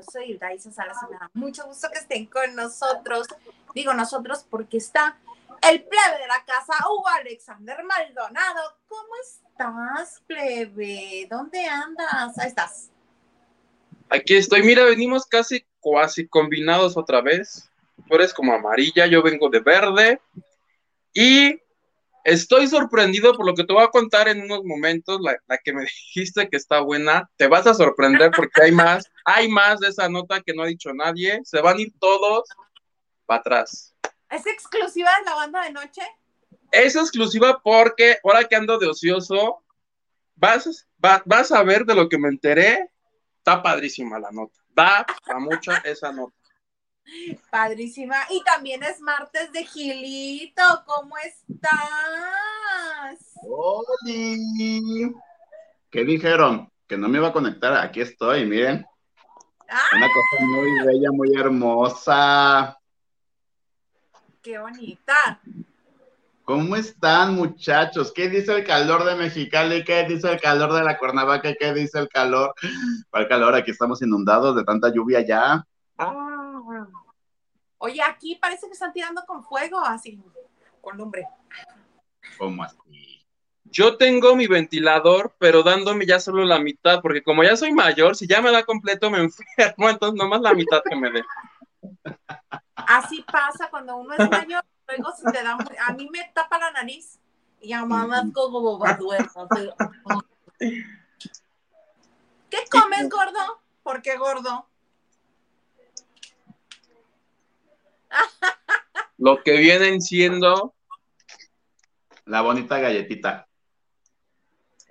Yo soy Isa Salas y mucho gusto que estén con nosotros. Digo nosotros porque está el plebe de la casa, Hugo Alexander Maldonado. ¿Cómo estás, plebe? ¿Dónde andas? Ahí estás. Aquí estoy. Mira, venimos casi, casi combinados otra vez. Tú eres como amarilla, yo vengo de verde. Y Estoy sorprendido por lo que te voy a contar en unos momentos, la, que me dijiste que está buena, te vas a sorprender porque hay más, hay más de esa nota que no ha dicho nadie, se van a ir todos para atrás. ¿Es exclusiva de la banda de noche? Es exclusiva porque ahora que ando de ocioso, vas, vas a ver de lo que me enteré, está padrísima la nota, da a mucha esa nota. Padrísima. Y también es martes de Gilito. ¿Cómo estás? ¡Holi! ¿Qué dijeron? Que no me iba a conectar. Aquí estoy, miren. Una cosa muy bella, muy hermosa. ¡Qué bonita! ¿Cómo están, muchachos? ¿Qué dice el calor de Mexicali? ¿Qué dice el calor de la Cuernavaca? ¿Qué dice el calor? ¿Cuál calor? Aquí estamos inundados de tanta lluvia ya. Ah, Oye, aquí parece que están tirando con fuego, así, con lumbre. ¿Cómo así? Yo tengo mi ventilador, pero dándome ya solo la mitad, porque como ya soy mayor, si ya me da completo me enfermo, entonces nomás la mitad que me dé. Así pasa cuando uno es mayor, luego se te da, a mí me tapa la nariz y a mamá como ¿Qué comes, gordo? ¿Por qué gordo? Lo que vienen siendo la bonita galletita.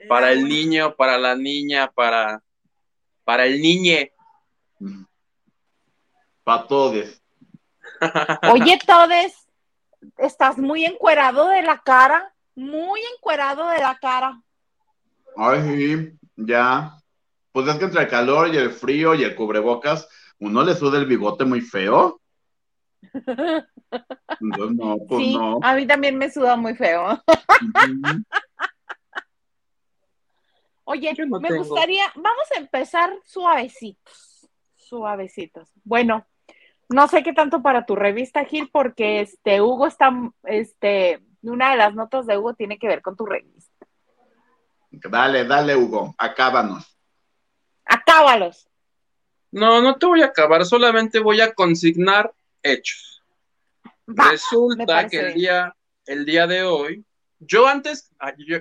Para el niño, para la niña, para, para el niñe. Para todos. Oye, todes, estás muy encuerado de la cara, muy encuerado de la cara. Ay, sí, ya. Pues es que entre el calor y el frío y el cubrebocas, uno le suda el bigote muy feo. No, pues sí, a mí también me suda muy feo. Oye, me gustaría, vamos a empezar suavecitos, suavecitos. Bueno, no sé qué tanto para tu revista, Gil, porque este Hugo está, este, una de las notas de Hugo tiene que ver con tu revista. Dale, dale, Hugo, acábanos. Acábalos. No, no te voy a acabar, solamente voy a consignar hechos. Resulta que el día, el día de hoy, yo antes,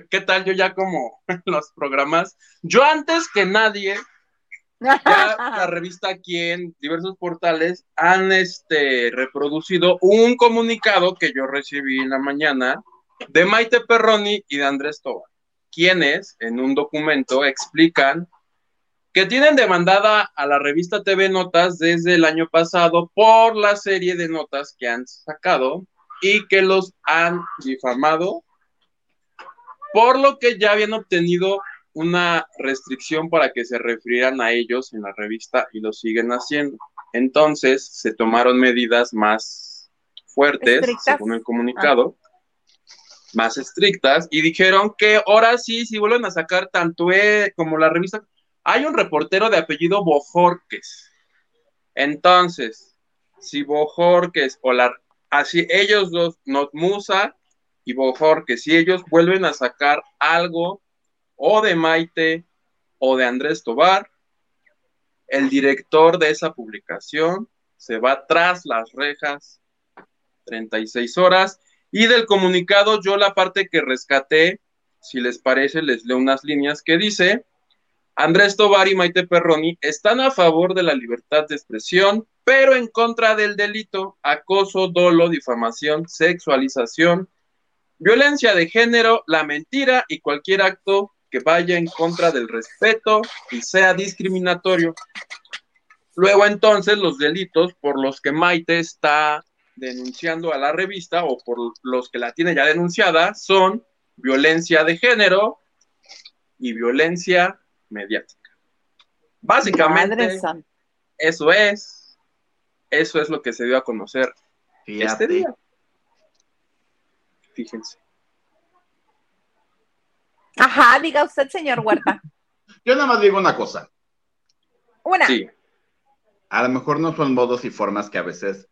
¿qué tal? Yo ya como los programas, yo antes que nadie, la revista aquí en diversos portales han este, reproducido un comunicado que yo recibí en la mañana de Maite Perroni y de Andrés Toba, quienes en un documento explican que tienen demandada a la revista TV Notas desde el año pasado por la serie de notas que han sacado y que los han difamado, por lo que ya habían obtenido una restricción para que se refirieran a ellos en la revista y lo siguen haciendo. Entonces se tomaron medidas más fuertes, según el comunicado, más estrictas, y dijeron que ahora sí, si vuelven a sacar tanto e como la revista hay un reportero de apellido Bojorques. Entonces, si Bojorques o la, así ellos dos, Notmusa y Bojorques, si ellos vuelven a sacar algo o de Maite o de Andrés Tobar, el director de esa publicación se va tras las rejas 36 horas y del comunicado yo la parte que rescaté, si les parece, les leo unas líneas que dice, Andrés Tobar y Maite Perroni están a favor de la libertad de expresión, pero en contra del delito, acoso, dolo, difamación, sexualización, violencia de género, la mentira y cualquier acto que vaya en contra del respeto y sea discriminatorio. Luego entonces los delitos por los que Maite está denunciando a la revista o por los que la tiene ya denunciada son violencia de género y violencia mediática. Básicamente, eso es, eso es lo que se dio a conocer este día. Fíjense. Ajá, diga usted, señor Huerta. Yo nada más digo una cosa. Una. Sí. A lo mejor no son modos y formas que a veces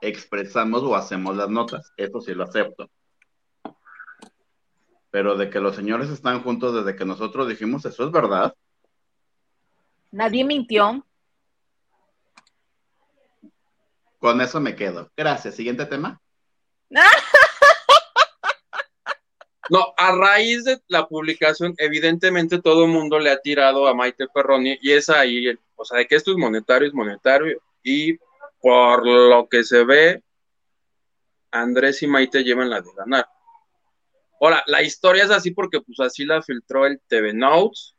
expresamos o hacemos las notas. Eso sí lo acepto. Pero de que los señores están juntos desde que nosotros dijimos, eso es verdad. Nadie mintió. Con eso me quedo. Gracias. Siguiente tema. No, a raíz de la publicación, evidentemente todo el mundo le ha tirado a Maite Perroni y es ahí, o sea, de que esto es monetario, es monetario y por lo que se ve, Andrés y Maite llevan la de ganar. Ahora, la historia es así porque pues así la filtró el TV Notes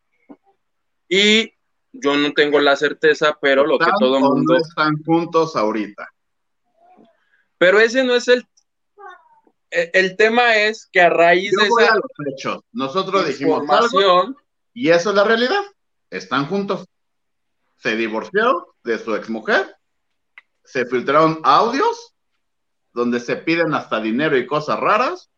y yo no tengo la certeza, pero lo que todo el mundo... están juntos ahorita. Pero ese no es el eh, el tema es que a raíz de esa hechos. nosotros dijimos algo, y eso es la realidad. Están juntos. Se divorció de su exmujer, se filtraron audios donde se piden hasta dinero y cosas raras.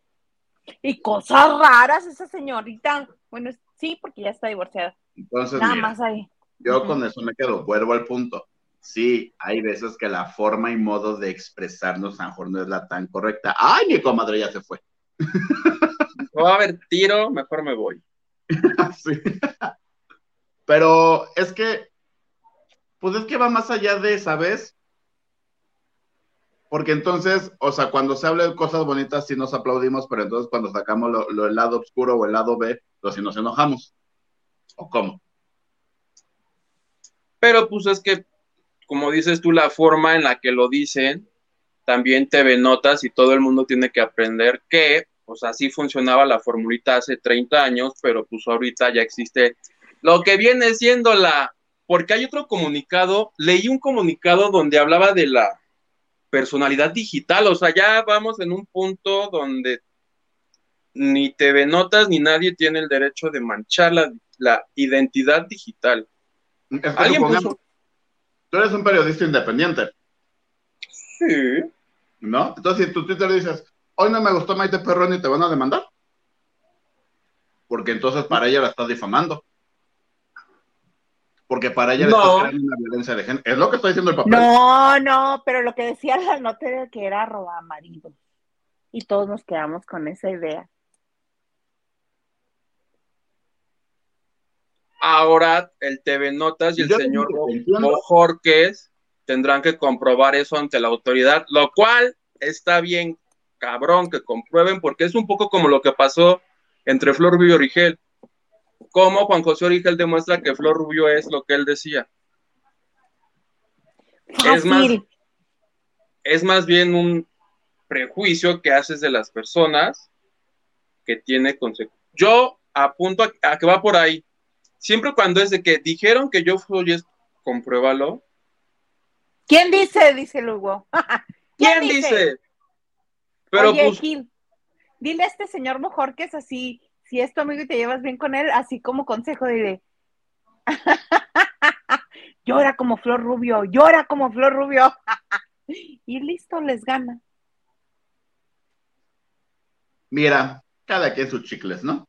Y cosas raras, esa señorita. Bueno, sí, porque ya está divorciada. Entonces, nada más ahí. Yo con eso me quedo, vuelvo al punto sí, hay veces que la forma y modo de expresarnos a lo mejor no es la tan correcta. ¡Ay, mi comadre ya se fue! Va a haber tiro, mejor me voy. sí. Pero es que, pues es que va más allá de, ¿sabes? Porque entonces, o sea, cuando se habla de cosas bonitas sí nos aplaudimos, pero entonces cuando sacamos lo, el lado oscuro o el lado B, pues sí nos enojamos. ¿O cómo? Pero pues es que como dices tú, la forma en la que lo dicen, también te notas y todo el mundo tiene que aprender que, pues así funcionaba la formulita hace 30 años, pero pues ahorita ya existe lo que viene siendo la, porque hay otro comunicado, leí un comunicado donde hablaba de la personalidad digital, o sea, ya vamos en un punto donde ni TV Notas ni nadie tiene el derecho de manchar la, identidad digital. ¿Alguien puso, Tú eres un periodista independiente. Sí. ¿No? Entonces, si tu Twitter dices, hoy no me gustó Maite Perroni, ¿te van a demandar? Porque entonces para ella la estás difamando. Porque para ella le estás creando una violencia de género. Es lo que está diciendo el papel. No, no, pero lo que decía la nota era que era roba marido. Y todos nos quedamos con esa idea. Ahora el TV Notas y el señor Jorques tendrán que comprobar eso ante la autoridad, lo cual está bien cabrón que comprueben porque es un poco como lo que pasó entre Flor Rubio y Origel. Cómo Juan José Origel demuestra que Flor Rubio es lo que él decía. Es más, es más bien un prejuicio que haces de las personas que tiene consecuencias. Yo apunto a que va por ahí siempre cuando es de que dijeron que yo fui compruébalo. ¿Quién dice? Dice Lugo. ¿Quién, dice? Pero Oye, pues, Gil, dile a este señor mejor que es así, si es tu amigo y te llevas bien con él, así como consejo, dile. llora como Flor Rubio, llora como Flor Rubio. y listo, les gana. Mira, cada quien sus chicles, ¿no?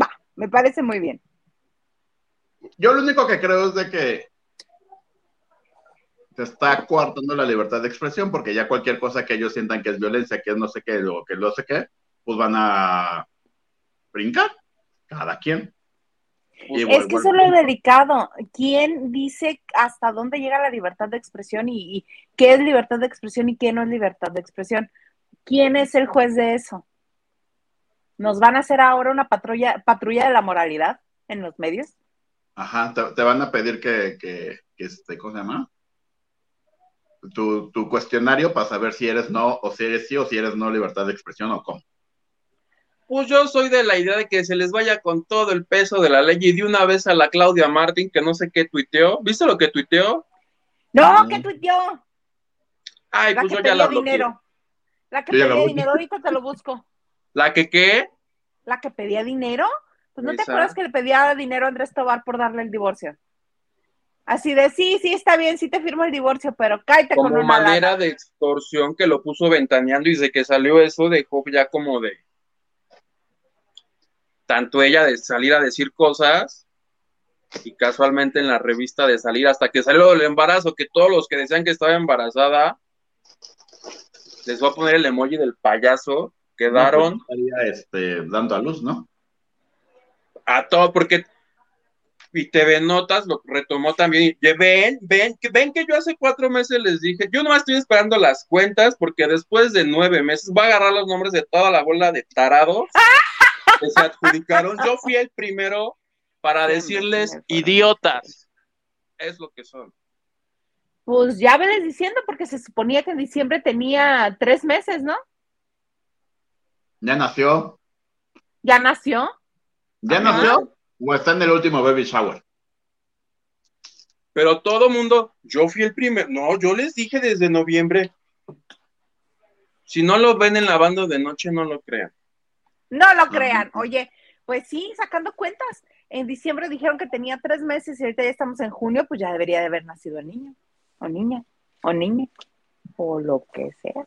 Va, me parece muy bien. Yo lo único que creo es de que se está coartando la libertad de expresión porque ya cualquier cosa que ellos sientan que es violencia, que es no sé qué o que no sé qué, pues van a brincar, cada quien. es que eso es lo delicado. ¿Quién dice hasta dónde llega la libertad de expresión y, y, qué es libertad de expresión y qué no es libertad de expresión? ¿Quién es el juez de eso? ¿Nos van a hacer ahora una patrulla, patrulla de la moralidad en los medios? Ajá, te, van a pedir que, que, este, ¿cómo se llama? Tu, tu, cuestionario para saber si eres no, o si eres sí, o si eres no libertad de expresión o cómo. Pues yo soy de la idea de que se les vaya con todo el peso de la ley y de una vez a la Claudia Martín, que no sé qué tuiteó. ¿Viste lo que tuiteó? No, ¿qué tuiteó? Ay, pues yo ya la bloqueé. Dinero. La que pedía dinero, ahorita te lo busco. ¿La que qué? ¿La que pedía dinero? Pues no te acuerdas que le pedía dinero a Andrés Tobar por darle el divorcio. Así de, sí, sí, está bien, sí te firmo el divorcio, pero cállate como con una manera de extorsión que lo puso ventaneando y desde que salió eso dejó ya como de... tanto ella de salir a decir cosas y casualmente en la revista de salir hasta que salió el embarazo, que todos los que decían que estaba embarazada, les voy a poner el emoji del payaso, quedaron... No, pues, este, dando a luz, ¿no? A todo, porque y TV Notas lo retomó también. Y ven, ven, ven que yo hace cuatro meses les dije, yo no estoy esperando las cuentas porque después de nueve meses va a agarrar los nombres de toda la bola de tarados que se adjudicaron. Yo fui el primero para decirles idiotas. Es lo que son. Pues ya venes diciendo porque se suponía que en diciembre tenía tres meses, ¿no? Ya nació. ¿Ya nació? ¿Ya nació? ¿O está en el último baby shower? Pero todo mundo, yo fui el primero. No, yo les dije desde noviembre. Si no lo ven en la banda de noche, no lo crean. No lo crean. Oye, pues sí, sacando cuentas. En diciembre dijeron que tenía tres meses y ahorita ya estamos en junio, pues ya debería de haber nacido el niño, o niña, o niña, o lo que sea.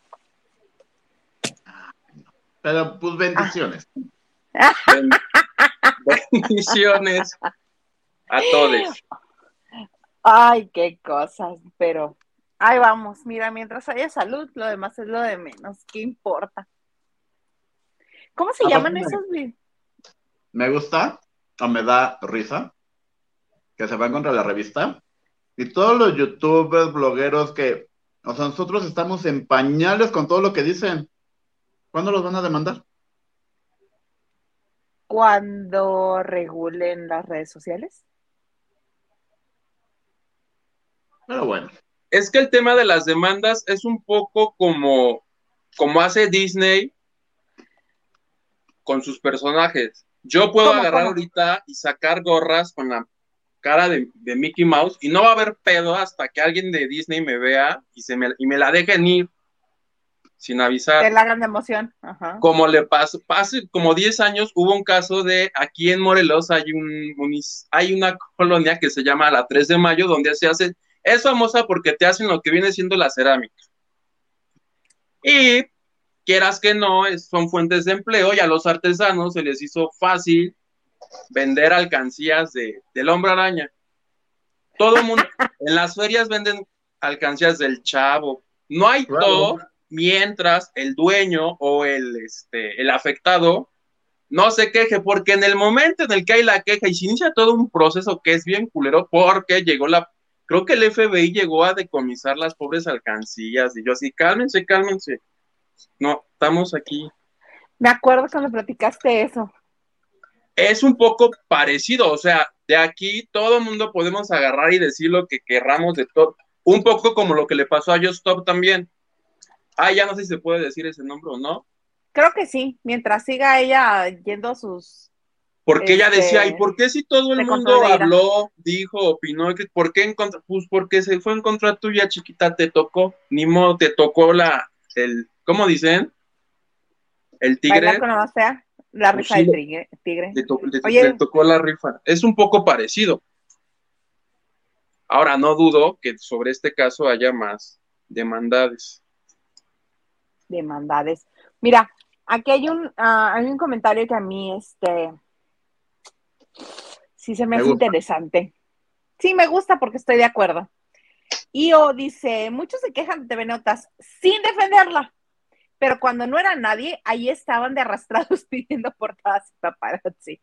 Pero pues bendiciones. bendiciones a todos. Ay, qué cosas, pero ahí vamos. Mira, mientras haya salud, lo demás es lo de menos. ¿Qué importa? ¿Cómo se llaman esos? Me gusta o me da risa que se van contra la revista y todos los youtubers, blogueros que, o sea, nosotros estamos en pañales con todo lo que dicen. ¿Cuándo los van a demandar? Cuando regulen las redes sociales. Pero bueno. Es que el tema de las demandas es un poco como, como hace Disney con sus personajes. Yo puedo agarrar ahorita y sacar gorras con la cara de, Mickey Mouse y no va a haber pedo hasta que alguien de Disney me vea y, se me, y me la dejen ir sin avisar. Te la hagan de emoción. Como le pasó, hace como 10 años hubo un caso de aquí en Morelos hay, un, hay una colonia que se llama la 3 de mayo donde se hace, es famosa porque te hacen lo que viene siendo la cerámica. Y quieras que no, son fuentes de empleo y a los artesanos se les hizo fácil vender alcancías de, del hombre araña. Todo el mundo, en las ferias venden alcancías del chavo. No hay todo mientras el dueño o el, este, el afectado no se queje, porque en el momento en el que hay la queja y se inicia todo un proceso que es bien culero, porque llegó la, creo que el FBI llegó a decomisar las pobres alcancías, y yo así, cálmense, cálmense no, estamos aquí. Me acuerdo cuando platicaste eso. Es un poco parecido, o sea, de aquí todo el mundo podemos agarrar y decir lo que querramos de todo. Un poco como lo que le pasó a Just Stop también. Ah, ya no sé si se puede decir ese nombre o no. Creo que sí, mientras siga ella yendo sus. Porque ella decía, ¿y este, por qué si todo el mundo habló, dijo, opinó? ¿Por qué en contra? Pues porque se fue en contra tuya, chiquita, te tocó, ni modo, te tocó la, el, ¿Cómo dicen? El tigre. Con la, la pues rifa del tigre. Le, tocó la rifa. Es un poco parecido. Ahora, no dudo que sobre este caso haya más demandades. Demandades. Mira, aquí hay un, ah, hay un comentario que a mí, este, sí se me, hace interesante. Sí, me gusta porque estoy de acuerdo. Io dice, muchos se quejan de TV Notas sin defenderla pero cuando no era nadie, ahí estaban de arrastrados pidiendo portadas y paparazzi.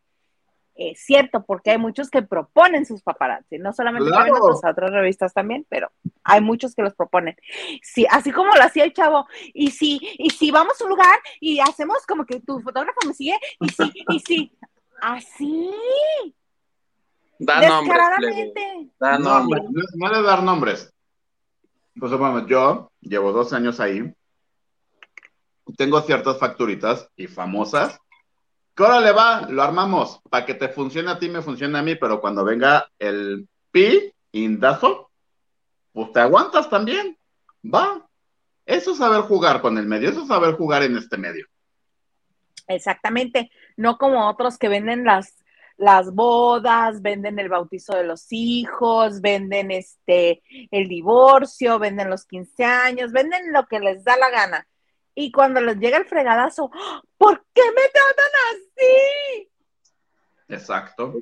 Es cierto, porque hay muchos que proponen sus paparazzi, no solamente claro. otras revistas también, pero hay muchos que los proponen. Sí, así como lo hacía el chavo, y si, y si vamos a un lugar y hacemos como que tu fotógrafo me sigue, y sí, y sí, así. Da nombres. Da nombres. No, no le dar nombres. Pues bueno, yo llevo dos años ahí tengo ciertas facturitas y famosas. Que ahora le va, lo armamos para que te funcione a ti, me funcione a mí, pero cuando venga el pi, indazo, pues te aguantas también. Va. Eso es saber jugar con el medio, eso es saber jugar en este medio. Exactamente, no como otros que venden las, las bodas, venden el bautizo de los hijos, venden este el divorcio, venden los 15 años, venden lo que les da la gana. Y cuando les llega el fregadazo, ¿por qué me tratan así? Exacto.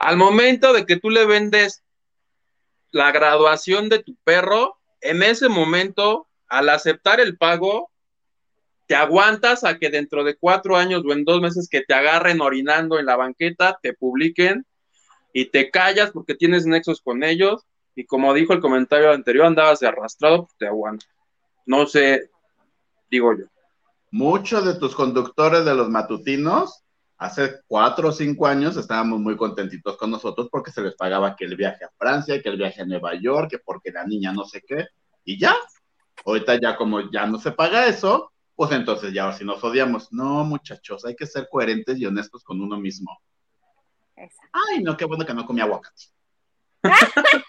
Al momento de que tú le vendes la graduación de tu perro, en ese momento, al aceptar el pago, te aguantas a que dentro de cuatro años o en dos meses que te agarren orinando en la banqueta, te publiquen y te callas porque tienes nexos con ellos y como dijo el comentario anterior, andabas de arrastrado, pues te aguantas. No sé, digo yo. Muchos de tus conductores de los matutinos, hace cuatro o cinco años, estábamos muy contentitos con nosotros porque se les pagaba que el viaje a Francia, que el viaje a Nueva York, que porque la niña no sé qué, y ya. Ahorita ya como ya no se paga eso, pues entonces ya si nos odiamos. No, muchachos, hay que ser coherentes y honestos con uno mismo. Ay, no, qué bueno que no comí aguacate.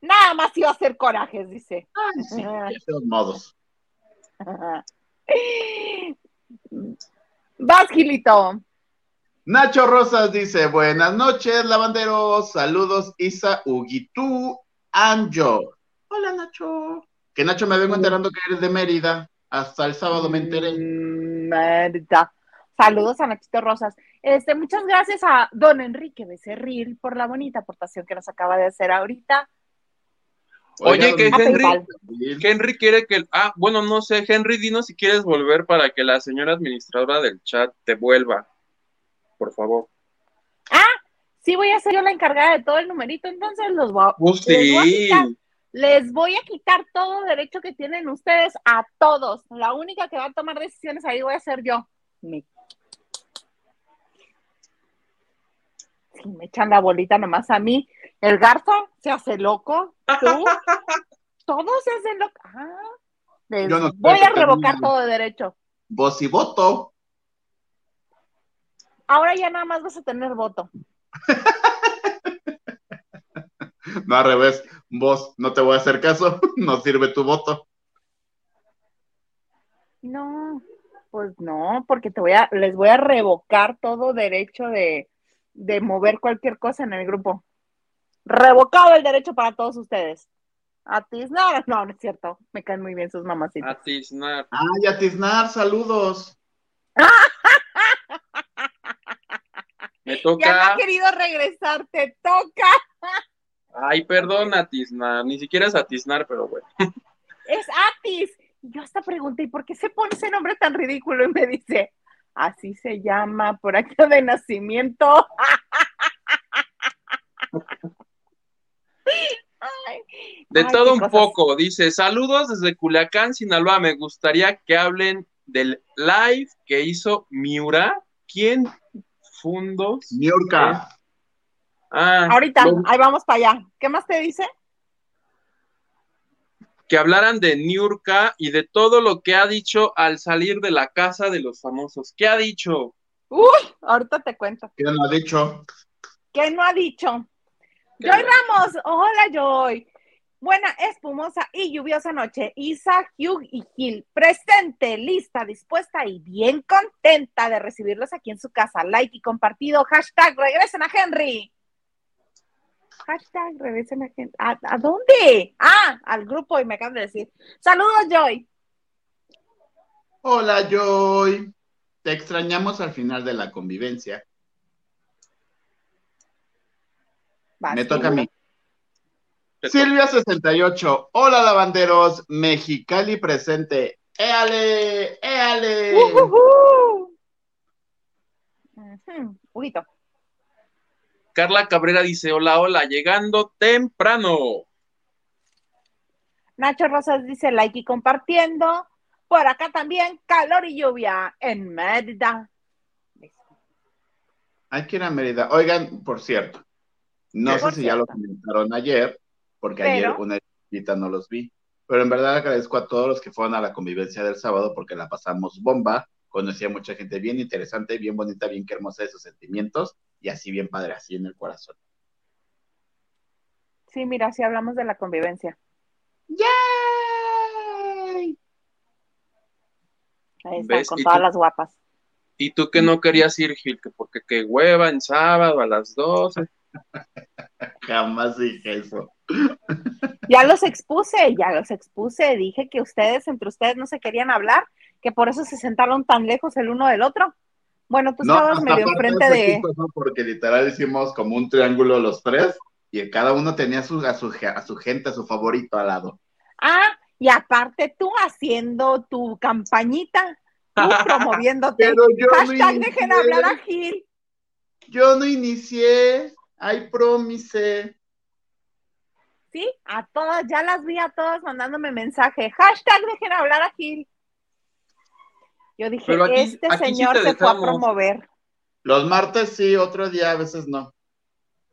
Nada más iba a hacer corajes, dice. Ay, sí, de todos modos. Vas, Gilito. Nacho Rosas dice, buenas noches, lavanderos, saludos, Isa, Huguitú, Anjo. Hola, Nacho. Que Nacho me vengo enterando que eres de Mérida. Hasta el sábado me enteré. Mm, Mérida. Saludos a Nachito Rosas. Este, muchas gracias a don Enrique Becerril por la bonita aportación que nos acaba de hacer ahorita. Oye, que Henry, Henry quiere que. Ah, bueno, no sé, Henry, dinos si quieres volver para que la señora administradora del chat te vuelva. Por favor. Ah, sí, voy a ser yo la encargada de todo el numerito, entonces los voy, pues sí. les, voy a quitar, todo derecho que tienen ustedes a todos. La única que va a tomar decisiones ahí voy a ser yo. Me... Sí, me echan la bolita nomás a mí. El Garza se hace loco. ¿Tú? Todos se hacen loco. Ah, voy a revocar todo de derecho. Vos y voto. Ahora ya nada más vas a tener voto. no, al revés. Vos no te voy a hacer caso. No sirve tu voto. No, pues no, porque te voy a, les voy a revocar todo derecho de, de mover cualquier cosa en el grupo. Revocado el derecho para todos ustedes. Atisnar, no, no es cierto. Me caen muy bien sus mamacitas. Atisnar. Ay, Atisnar, saludos. Me toca. Ya no ha querido regresar, te toca. Ay, perdón, Atisnar. Ni siquiera es Atisnar, pero bueno. Es Atis. Y yo hasta pregunté, ¿y por qué se pone ese nombre tan ridículo? Y me dice, así se llama por aquí de nacimiento. de todo un poco, dice, saludos desde Culiacán, Sinaloa, me gustaría que hablen del live que hizo Miura. ¿Quién fundó? Miurka. Ah, Ahorita, ahí vamos para allá. ¿Qué más te dice? Que hablaran de Niurka y de todo lo que ha dicho al salir de la casa de los famosos. ¿Qué ha dicho? Uy, ahorita te cuento. ¿Qué no ha dicho? ¿Qué no ha dicho? Joy Ramos, hola Joy. Buena, espumosa y lluviosa noche. Isa, Hugh y Gil, presente, lista, dispuesta y bien contenta de recibirlos aquí en su casa. Like y compartido. Hashtag regresen a Henry. Hashtag regresen a Henry. ¿A, dónde? Ah, al grupo y me acaban de decir. Saludos, Joy. Hola, Joy. Te extrañamos al final de la convivencia. Me toca a mí. Silvia68, hola lavanderos, Mexicali presente. ¡Éale! ¡Éale! Uh, Carla Cabrera dice: Hola, hola, llegando temprano. Nacho Rosas dice: like y compartiendo. Por acá también, calor y lluvia en Mérida. Hay que ir a Mérida. Oigan, por cierto, no sé si ya lo comentaron ayer, porque ayer una visita no los vi, pero en verdad agradezco a todos los que fueron a la convivencia del sábado porque la pasamos bomba, conocí a mucha gente bien interesante, bien bonita, bien que hermosa de sus sentimientos y así bien padre, así en el corazón. Sí, mira, si hablamos de la convivencia. ¡Yay! Ahí están, con todas las guapas. ¿Y tú que no querías ir, Gil? Que porque qué hueva en sábado a las 12. Jamás dije eso. Ya los expuse, ya los expuse. Dije que ustedes, entre ustedes, no se querían hablar, que por eso se sentaron tan lejos el uno del otro. Bueno, tú estabas medio enfrente de. Porque literal hicimos como un triángulo los tres y cada uno tenía su, a, su, a su gente, a su favorito al lado. Ah, y aparte tú haciendo tu campañita, tú promoviéndote. Pero yo Hashtag dejen hablar a Gil. Yo no inicié, I promise. Sí, a todas, ya las vi a todas mandándome mensaje. Hashtag dejen hablar a Gil. Yo dije, este señor se fue a promover. Los martes sí, otro día a veces no.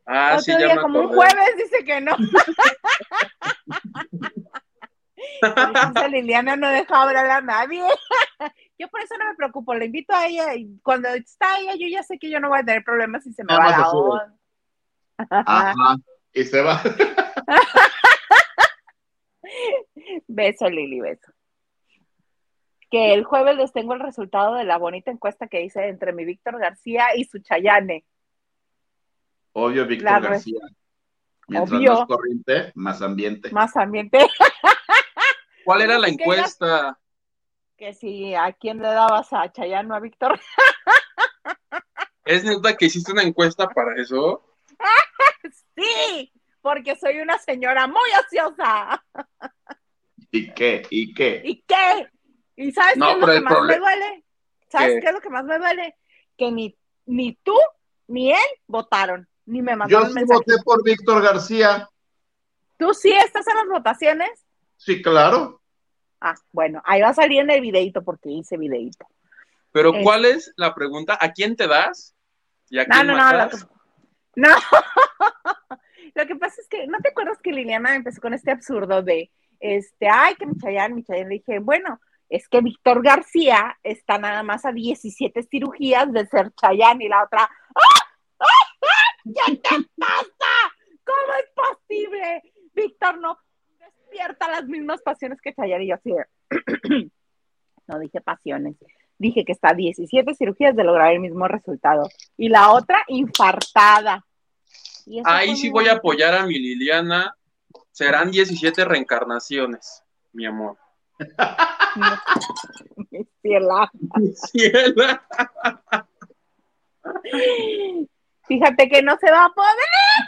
Ah, otro día, como un jueves, dice que no. Liliana no deja hablar a nadie. yo por eso no me preocupo, le invito a ella y cuando está ella, yo ya sé que yo no voy a tener problemas si se me va la onda. Ajá, y se va. beso, Lili, beso. Que el jueves les tengo el resultado de la bonita encuesta que hice entre mi Víctor García y su Chayane. Obvio, Víctor García. Mientras más corriente, más ambiente. Más ambiente. ¿Cuál era la encuesta? Que si a quién le dabas a Chayane o a Víctor. ¿Es neta que hiciste una encuesta para eso? sí, porque soy una señora muy ociosa. ¿Y qué? ¿Y qué? ¿Y qué? ¿Y sabes qué es lo que más me duele? ¿Sabes qué? es lo que más me duele? Que ni, ni tú ni él votaron, ni me mandaron Yo sí voté por Víctor García. ¿Tú sí estás en las votaciones? Sí, claro. Ah, bueno, ahí va a salir en el videito porque hice videito. Pero ¿cuál es la pregunta? ¿A quién te das? ¿Y a quién no, no, no, no. Lo que pasa es que, ¿no te acuerdas que Liliana empezó con este absurdo de, este, ay, que Michayan, Michayan? Le dije, bueno, es que Víctor García está nada más a 17 cirugías de ser Chayán y la otra, ¡ah! ¡Ah! ¡Ah! ¿qué te pasa? ¿Cómo es posible? Víctor no despierta las mismas pasiones que Chayán y yo así no dije pasiones, dije que está a 17 cirugías de lograr el mismo resultado. Y la otra, infartada. Ahí sí voy a apoyar a mi Liliana. Serán 17 reencarnaciones, mi amor. mi ciela. Mi ciela. Fíjate que no se va a poder,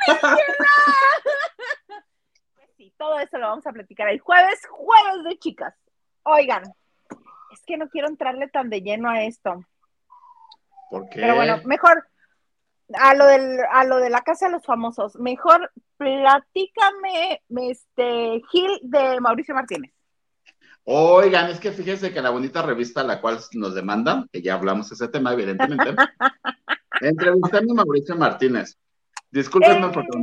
mi ciela. Pues sí, todo eso lo vamos a platicar el jueves, jueves de chicas. Oigan, es que no quiero entrarle tan de lleno a esto. ¿Por qué? Pero bueno, mejor, a lo, del, a lo de la casa de los famosos, mejor platícame, este, Gil de Mauricio Martínez. Oigan, es que fíjense que la bonita revista a la cual nos demandan, que ya hablamos de ese tema, evidentemente, entrevistando a Mauricio Martínez. Discúlpenme porque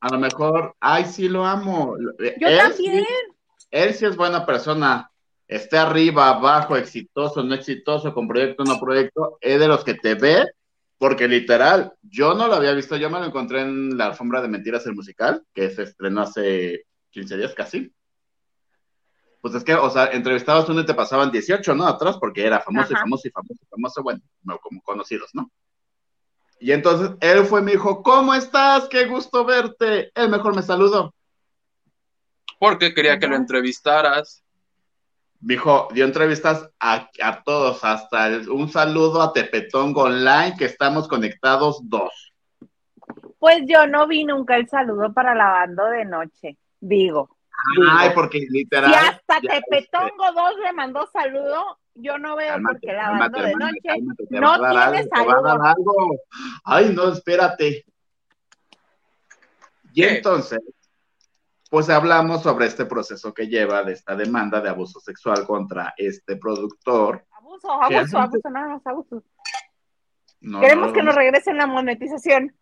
a lo mejor, ay, sí lo amo. Yo también. él sí es buena persona, esté arriba, abajo, exitoso, no exitoso, con proyecto, no proyecto, es de los que te ve porque literal, yo no lo había visto, yo me lo encontré en la alfombra de mentiras el musical, que se estrenó hace 15 días casi. Pues es que, o sea, entrevistabas uno y te pasaban 18, ¿no? Atrás, porque era famoso y famoso y famoso y famoso, bueno, como conocidos, ¿no? Y entonces él fue y me dijo, ¿cómo estás? Qué gusto verte. Él mejor me saludó. Porque quería que lo entrevistaras. Dijo, dio entrevistas a, todos, hasta un saludo a Tepetón Online, que estamos conectados dos. Pues yo no vi nunca el saludo para lavando de noche, digo. Ay, porque literal. Si hasta Tepetongo 2 le mandó saludo, yo no veo porque lavando de noche no tiene saludo. Ay, no, espérate. Y entonces, pues hablamos sobre este proceso que lleva de esta demanda de abuso sexual contra este productor. Abuso, abuso, abuso, nada más abuso. Queremos que nos regresen la monetización.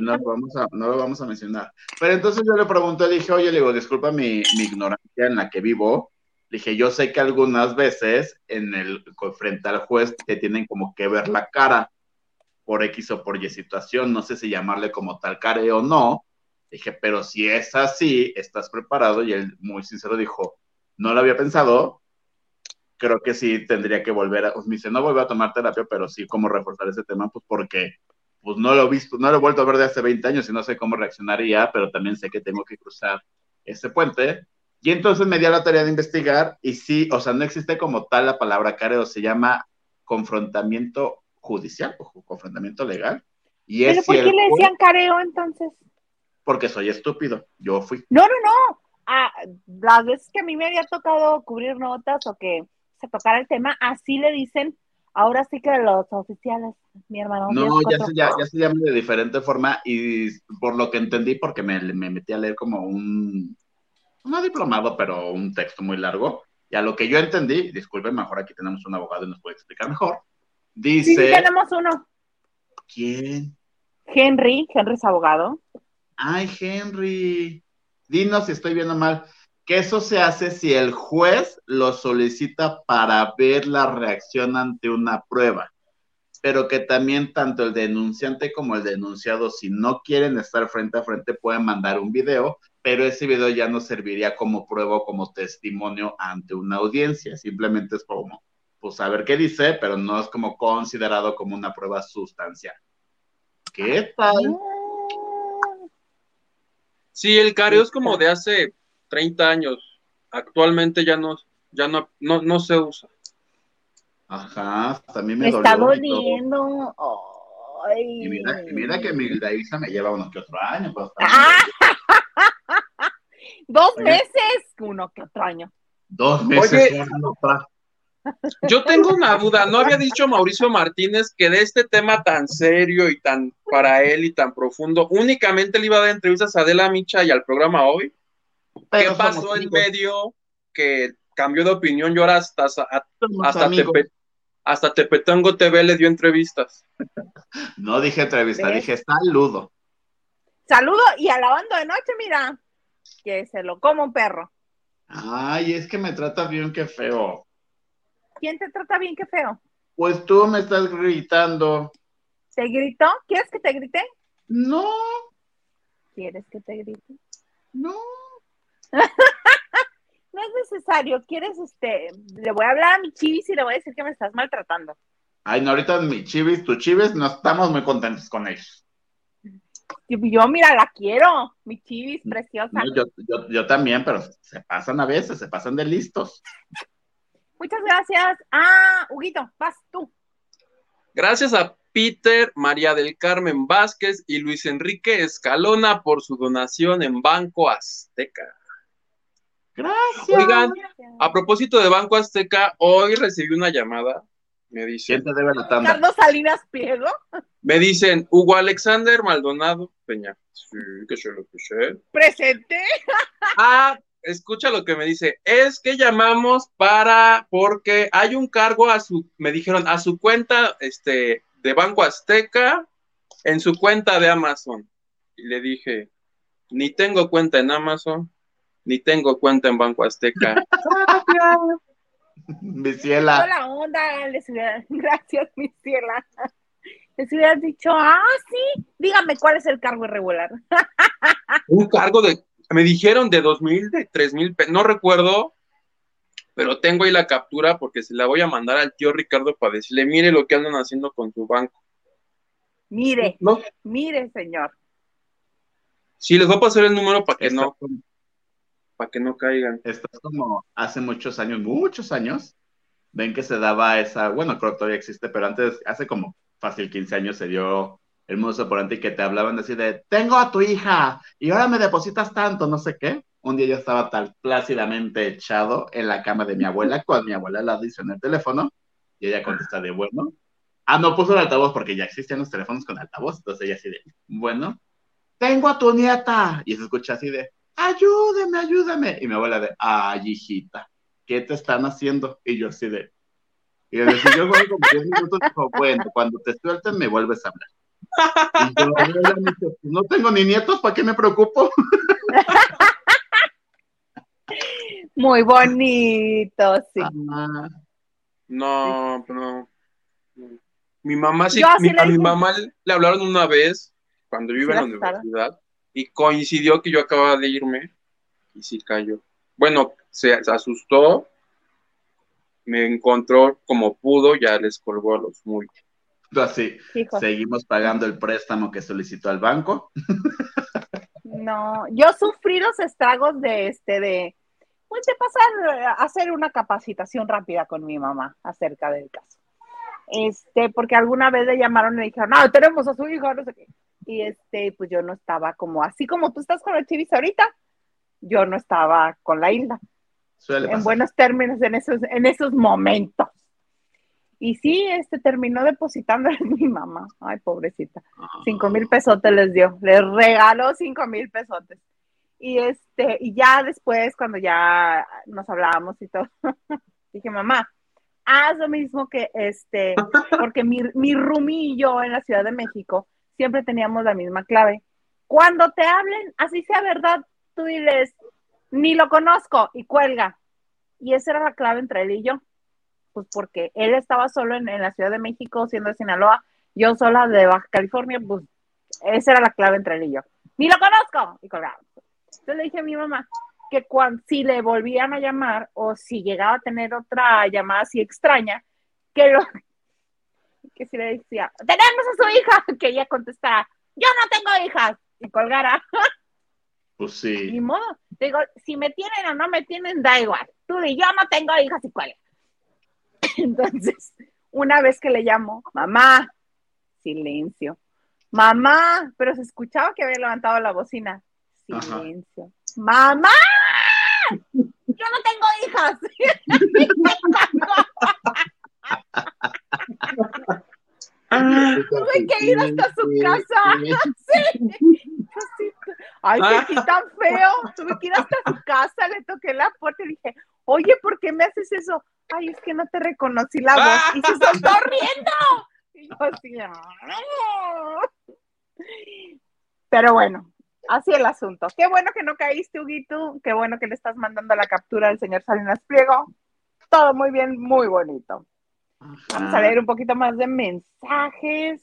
No lo, vamos a, no lo vamos a mencionar. Pero entonces yo le pregunté, dije, oye, le digo, disculpa mi, mi ignorancia en la que vivo. Le dije, yo sé que algunas veces en el frente al juez te tienen como que ver la cara por X o por Y situación, no sé si llamarle como tal care o no, Dije, pero si es así, estás preparado. Y él muy sincero dijo, no lo había pensado. Creo que sí tendría que volver a, pues, me dice, no vuelvo a tomar terapia, pero sí como reforzar ese tema, pues porque pues no lo he visto, no lo he vuelto a ver de hace 20 años y no sé cómo reaccionaría, pero también sé que tengo que cruzar ese puente. Y entonces me dio la tarea de investigar y sí, o sea, no existe como tal la palabra careo, se llama confrontamiento judicial o confrontamiento legal. Y ¿Pero por qué le decían careo entonces? Porque soy estúpido, yo fui. No, no, no. Ah, las veces que a mí me había tocado cubrir notas o que se tocara el tema, así le dicen, ahora sí que los oficiales, mi hermano. No, ya se, ya, se, llama de diferente forma y por lo que entendí, porque me, me metí a leer como un, no diplomado, pero un texto muy largo, y a lo que yo entendí, disculpen, mejor aquí tenemos un abogado y nos puede explicar mejor, dice... Sí, tenemos uno. ¿Quién? Henry, Henry es abogado. Ay, Henry, dinos si estoy viendo mal que eso se hace si el juez lo solicita para ver la reacción ante una prueba, pero que también tanto el denunciante como el denunciado, si no quieren estar frente a frente, pueden mandar un video, pero ese video ya no serviría como prueba o como testimonio ante una audiencia, simplemente es como, pues saber qué dice, pero no es como considerado como una prueba sustancial. ¿Qué tal? Sí, el careo es como de hace 30 años. Actualmente ya no, ya no, no, se usa. Ajá, también me, me está doliendo. Ay. Y mira, mira que mi Daisa me lleva uno que otro año. Pues, Dos meses, uno que otro año. Dos meses. yo tengo una duda. ¿No había dicho Mauricio Martínez que de este tema tan serio y tan para él y tan profundo, únicamente le iba a dar entrevistas a Adela Micha y al programa hoy? ¿Qué pasó en medio que cambió de opinión y ahora hasta, hasta, hasta Tepetongo TV le dio entrevistas? No dije entrevista, dije saludo. Saludo y alabando de noche, mira, que se lo como un perro. Ay, es que me trata bien, qué feo. ¿Quién te trata bien, qué feo? Pues tú me estás gritando. ¿Te gritó? ¿Quieres que te grite? No. ¿Quieres que te grite? No. no es necesario. ¿Quieres este? Le voy a hablar a mi chivis y le voy a decir que me estás maltratando. Ay, no, ahorita mi chivis, tu chivis, no estamos muy contentos con ellos. Yo, mira, la quiero, mi chivis preciosa. yo, también, pero se pasan a veces, se pasan de listos. Muchas gracias. Ah, Huguito, vas tú. Gracias a Peter, María del Carmen Vázquez y Luis Enrique Escalona por su donación en Banco Azteca. Gracias. Oigan, a propósito de Banco Azteca, hoy recibí una llamada. Me dicen. ¿Quién te debe la tanda? Carlos Salinas Piego. Me dicen Hugo Alexander Maldonado Peña. Sí, que se lo puse. Presente. Ah, escucha lo que me dice. Es que llamamos para, porque hay un cargo a su, me dijeron, a su cuenta, este, de Banco Azteca, en su cuenta de Amazon. Y le dije, ni tengo cuenta en Amazon, ni tengo cuenta en Banco Azteca. mi ciela. la onda, gracias, mi ciela. Les hubieras dicho, ah, sí, dígame cuál es el cargo irregular. Un cargo de, me dijeron de dos mil, de tres mil, no recuerdo, pero tengo ahí la captura porque se la voy a mandar al tío Ricardo para decirle, mire lo que andan haciendo con su banco. Mire, mire, señor. Sí, les voy a pasar el número para que no para que no caigan. Esto es como hace muchos años, muchos años, ven que se daba esa, bueno, creo que todavía existe, pero antes, hace como fácil 15 años se dio el mundo por y que te hablaban así de, tengo a tu hija y ahora me depositas tanto, no sé qué. Un día yo estaba tal plácidamente echado en la cama de mi abuela, con mi abuela la dice en el teléfono, y ella contesta de, bueno, ah, no puso el altavoz porque ya existían los teléfonos con altavoz, entonces ella así de, bueno, tengo a tu nieta, y se escucha así de, ayúdame, ayúdame. Y mi abuela de, ay, hijita, ¿qué te están haciendo? Y yo así de, y le decía, yo voy como 10 minutos, dijo, bueno, cuando te suelten me vuelves a hablar. Y yo, pues, no tengo ni nietos, ¿para qué me preocupo? Muy bonito, sí. No, no. Mi mamá sí, a mi mamá le hablaron una vez cuando yo iba en la universidad y coincidió que yo acababa de irme y sí cayó. Bueno, se, asustó, me encontró como pudo, ya les colgó a los muy. Así, seguimos pagando el préstamo que solicitó al banco. No, yo sufrí los estragos de este, de, pues de pasar a hacer una capacitación rápida con mi mamá acerca del caso. Este, porque alguna vez le llamaron y le dijeron, no, tenemos a su hijo, no sé qué. Y este, pues yo no estaba como, así como tú estás con el chivis ahorita, yo no estaba con la Hilda. en buenos términos en esos, en esos momentos. Y sí, este terminó depositando en mi mamá. Ay, pobrecita. Cinco mil pesotes les dio. Les regaló cinco mil pesotes. Y este, y ya después, cuando ya nos hablábamos y todo, dije, mamá, haz lo mismo que este, porque mi, mi y yo en la Ciudad de México siempre teníamos la misma clave. Cuando te hablen, así sea verdad, tú diles, ni lo conozco y cuelga. Y esa era la clave entre él y yo. Pues porque él estaba solo en, la Ciudad de México, siendo de Sinaloa, yo sola de Baja California, pues esa era la clave entre él y yo. Ni lo conozco y colgaba. Entonces le dije a mi mamá que cuando, si le volvían a llamar o si llegaba a tener otra llamada así extraña, que lo que si le decía, tenemos a su hija, que ella contestara, yo no tengo hijas, y colgara. Pues sí. Ni modo. Digo, si me tienen o no me tienen, da igual. Tú y yo no tengo hijas y cuál. Entonces, una vez que le llamo, mamá, silencio. Mamá, pero se escuchaba que había levantado la bocina. Silencio. Mamá, yo no tengo hijas. Tuve que ir hasta su casa. Sí. Ay, qué tan feo. Tuve que ir hasta su casa, le toqué la puerta y dije, oye, ¿por qué me haces eso? Ay, es que no te reconocí la voz. Y se soltó riendo. Y yo así, Pero bueno, así el asunto. Qué bueno que no caíste, Huguito. Qué bueno que le estás mandando la captura al señor Salinas Pliego. Todo muy bien, muy bonito. Vamos a leer un poquito más de mensajes.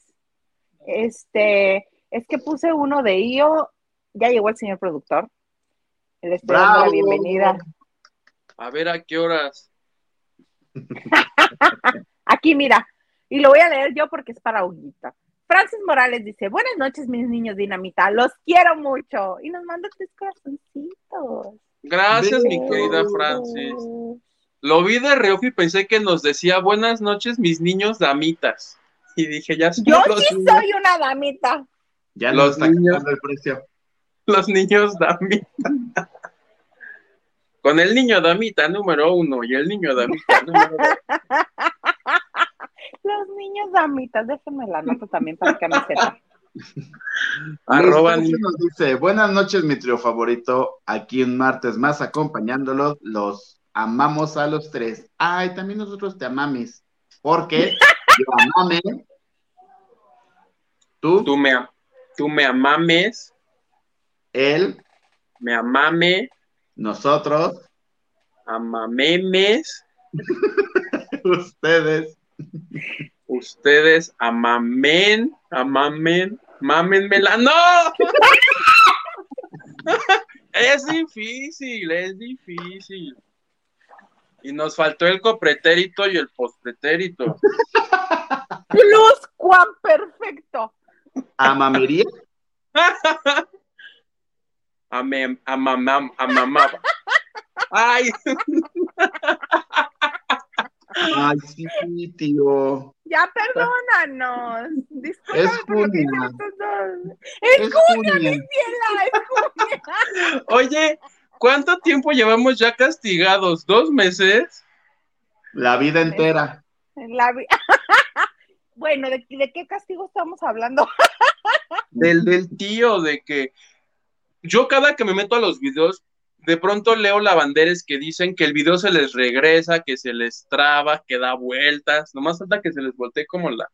Este, es que puse uno de IO. Ya llegó el señor productor. Le estoy dando la bienvenida. A ver a qué horas. Aquí, mira. Y lo voy a leer yo porque es para Huguito. Francis Morales dice, buenas noches, mis niños dinamita, los quiero mucho. Y nos manda tres corazoncitos. Gracias, mi querida Francis. Lo vi de reojo y pensé que nos decía buenas noches, mis niños damitas. Y dije, ya Yo sí soy una damita. Ya los niños el precio. Los niños damitas. Con el niño damita número uno y el niño damita número dos. Los niños damitas, déjenme la nota también para que me sepa. Arroba nos dice, buenas noches, mi trío favorito, aquí en martes más acompañándolos, los amamos a los tres. Ay, también nosotros te amamos. Porque yo amame. Tú. Tú me, tú me amames. Él. Me amame. Nosotros. Amamemes. Ustedes. Ustedes amamen. Amamen. Mámenmela. ¡No! es difícil, es difícil. Y nos faltó el copretérito y el pospretérito. Plus cuán perfecto. Amamería. Amam, amamam, amamaba. Ay. Ay, sí, tío. Ya perdónanos. Disculpa es Julia. Es, es Julia, es Julia. Oye, ¿Cuánto tiempo llevamos ya castigados? ¿Dos meses? La vida entera. bueno, ¿de, qué castigo estamos hablando? del, del tío, de que yo cada que me meto a los videos, de pronto leo lavanderes que dicen que el video se les regresa, que se les traba, que da vueltas. Nomás falta que se les voltee como la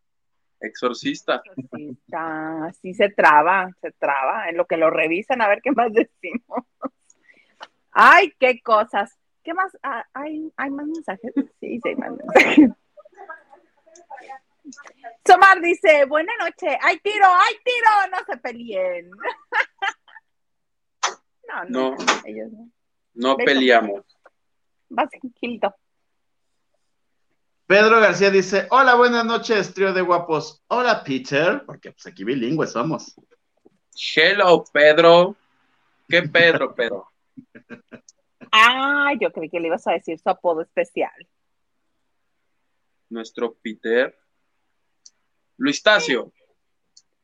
exorcista. Exorcista, sí se traba, se traba. En lo que lo revisan, a ver qué más decimos. Ay, qué cosas. ¿Qué más? Ah, ¿Hay, ¿Hay más mensajes? Sí, sí, hay más mensajes. Somar dice, buena noche, ¡ay tiro, ay tiro! No se peleen. no, no, no, ellos no. No peleamos. Vas tranquilo. Pedro García dice, hola, buenas noches, trío de guapos. Hola, Peter, porque pues aquí bilingües somos. Hello, Pedro. ¿Qué Pedro, Pedro? Ah, yo creí que le ibas a decir su apodo especial. Nuestro Peter. Luis Tacio.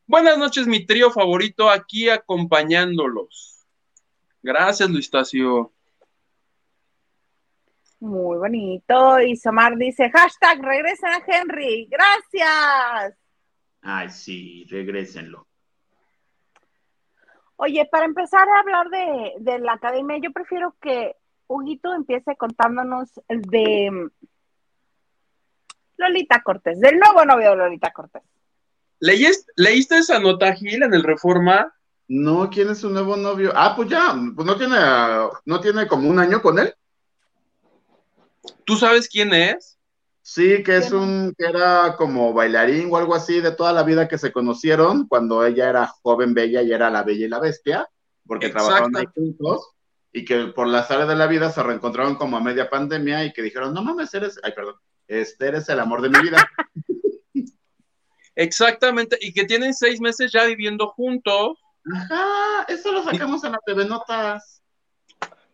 Buenas noches, mi trío favorito, aquí acompañándolos. Gracias, Luis Tacio. Muy bonito. Y Somar dice, hashtag regresen a Henry. Gracias. Ay, sí, regrésenlo. Oye, para empezar a hablar de, de la academia, yo prefiero que Huguito empiece contándonos de Lolita Cortés, del nuevo novio de Lolita Cortés. ¿Leíste esa nota, Gil, en el Reforma? No, ¿quién es su nuevo novio? Ah, pues ya, pues no tiene, no tiene como un año con él. ¿Tú sabes quién es? Sí, que es un, que era como bailarín o algo así de toda la vida que se conocieron cuando ella era joven, bella y era la bella y la bestia, porque trabajaban ahí juntos y que por la sala de la vida se reencontraron como a media pandemia y que dijeron, no mames, eres, ay, perdón, este eres el amor de mi vida. Exactamente, y que tienen seis meses ya viviendo juntos. Ajá, eso lo sacamos en la TV Notas.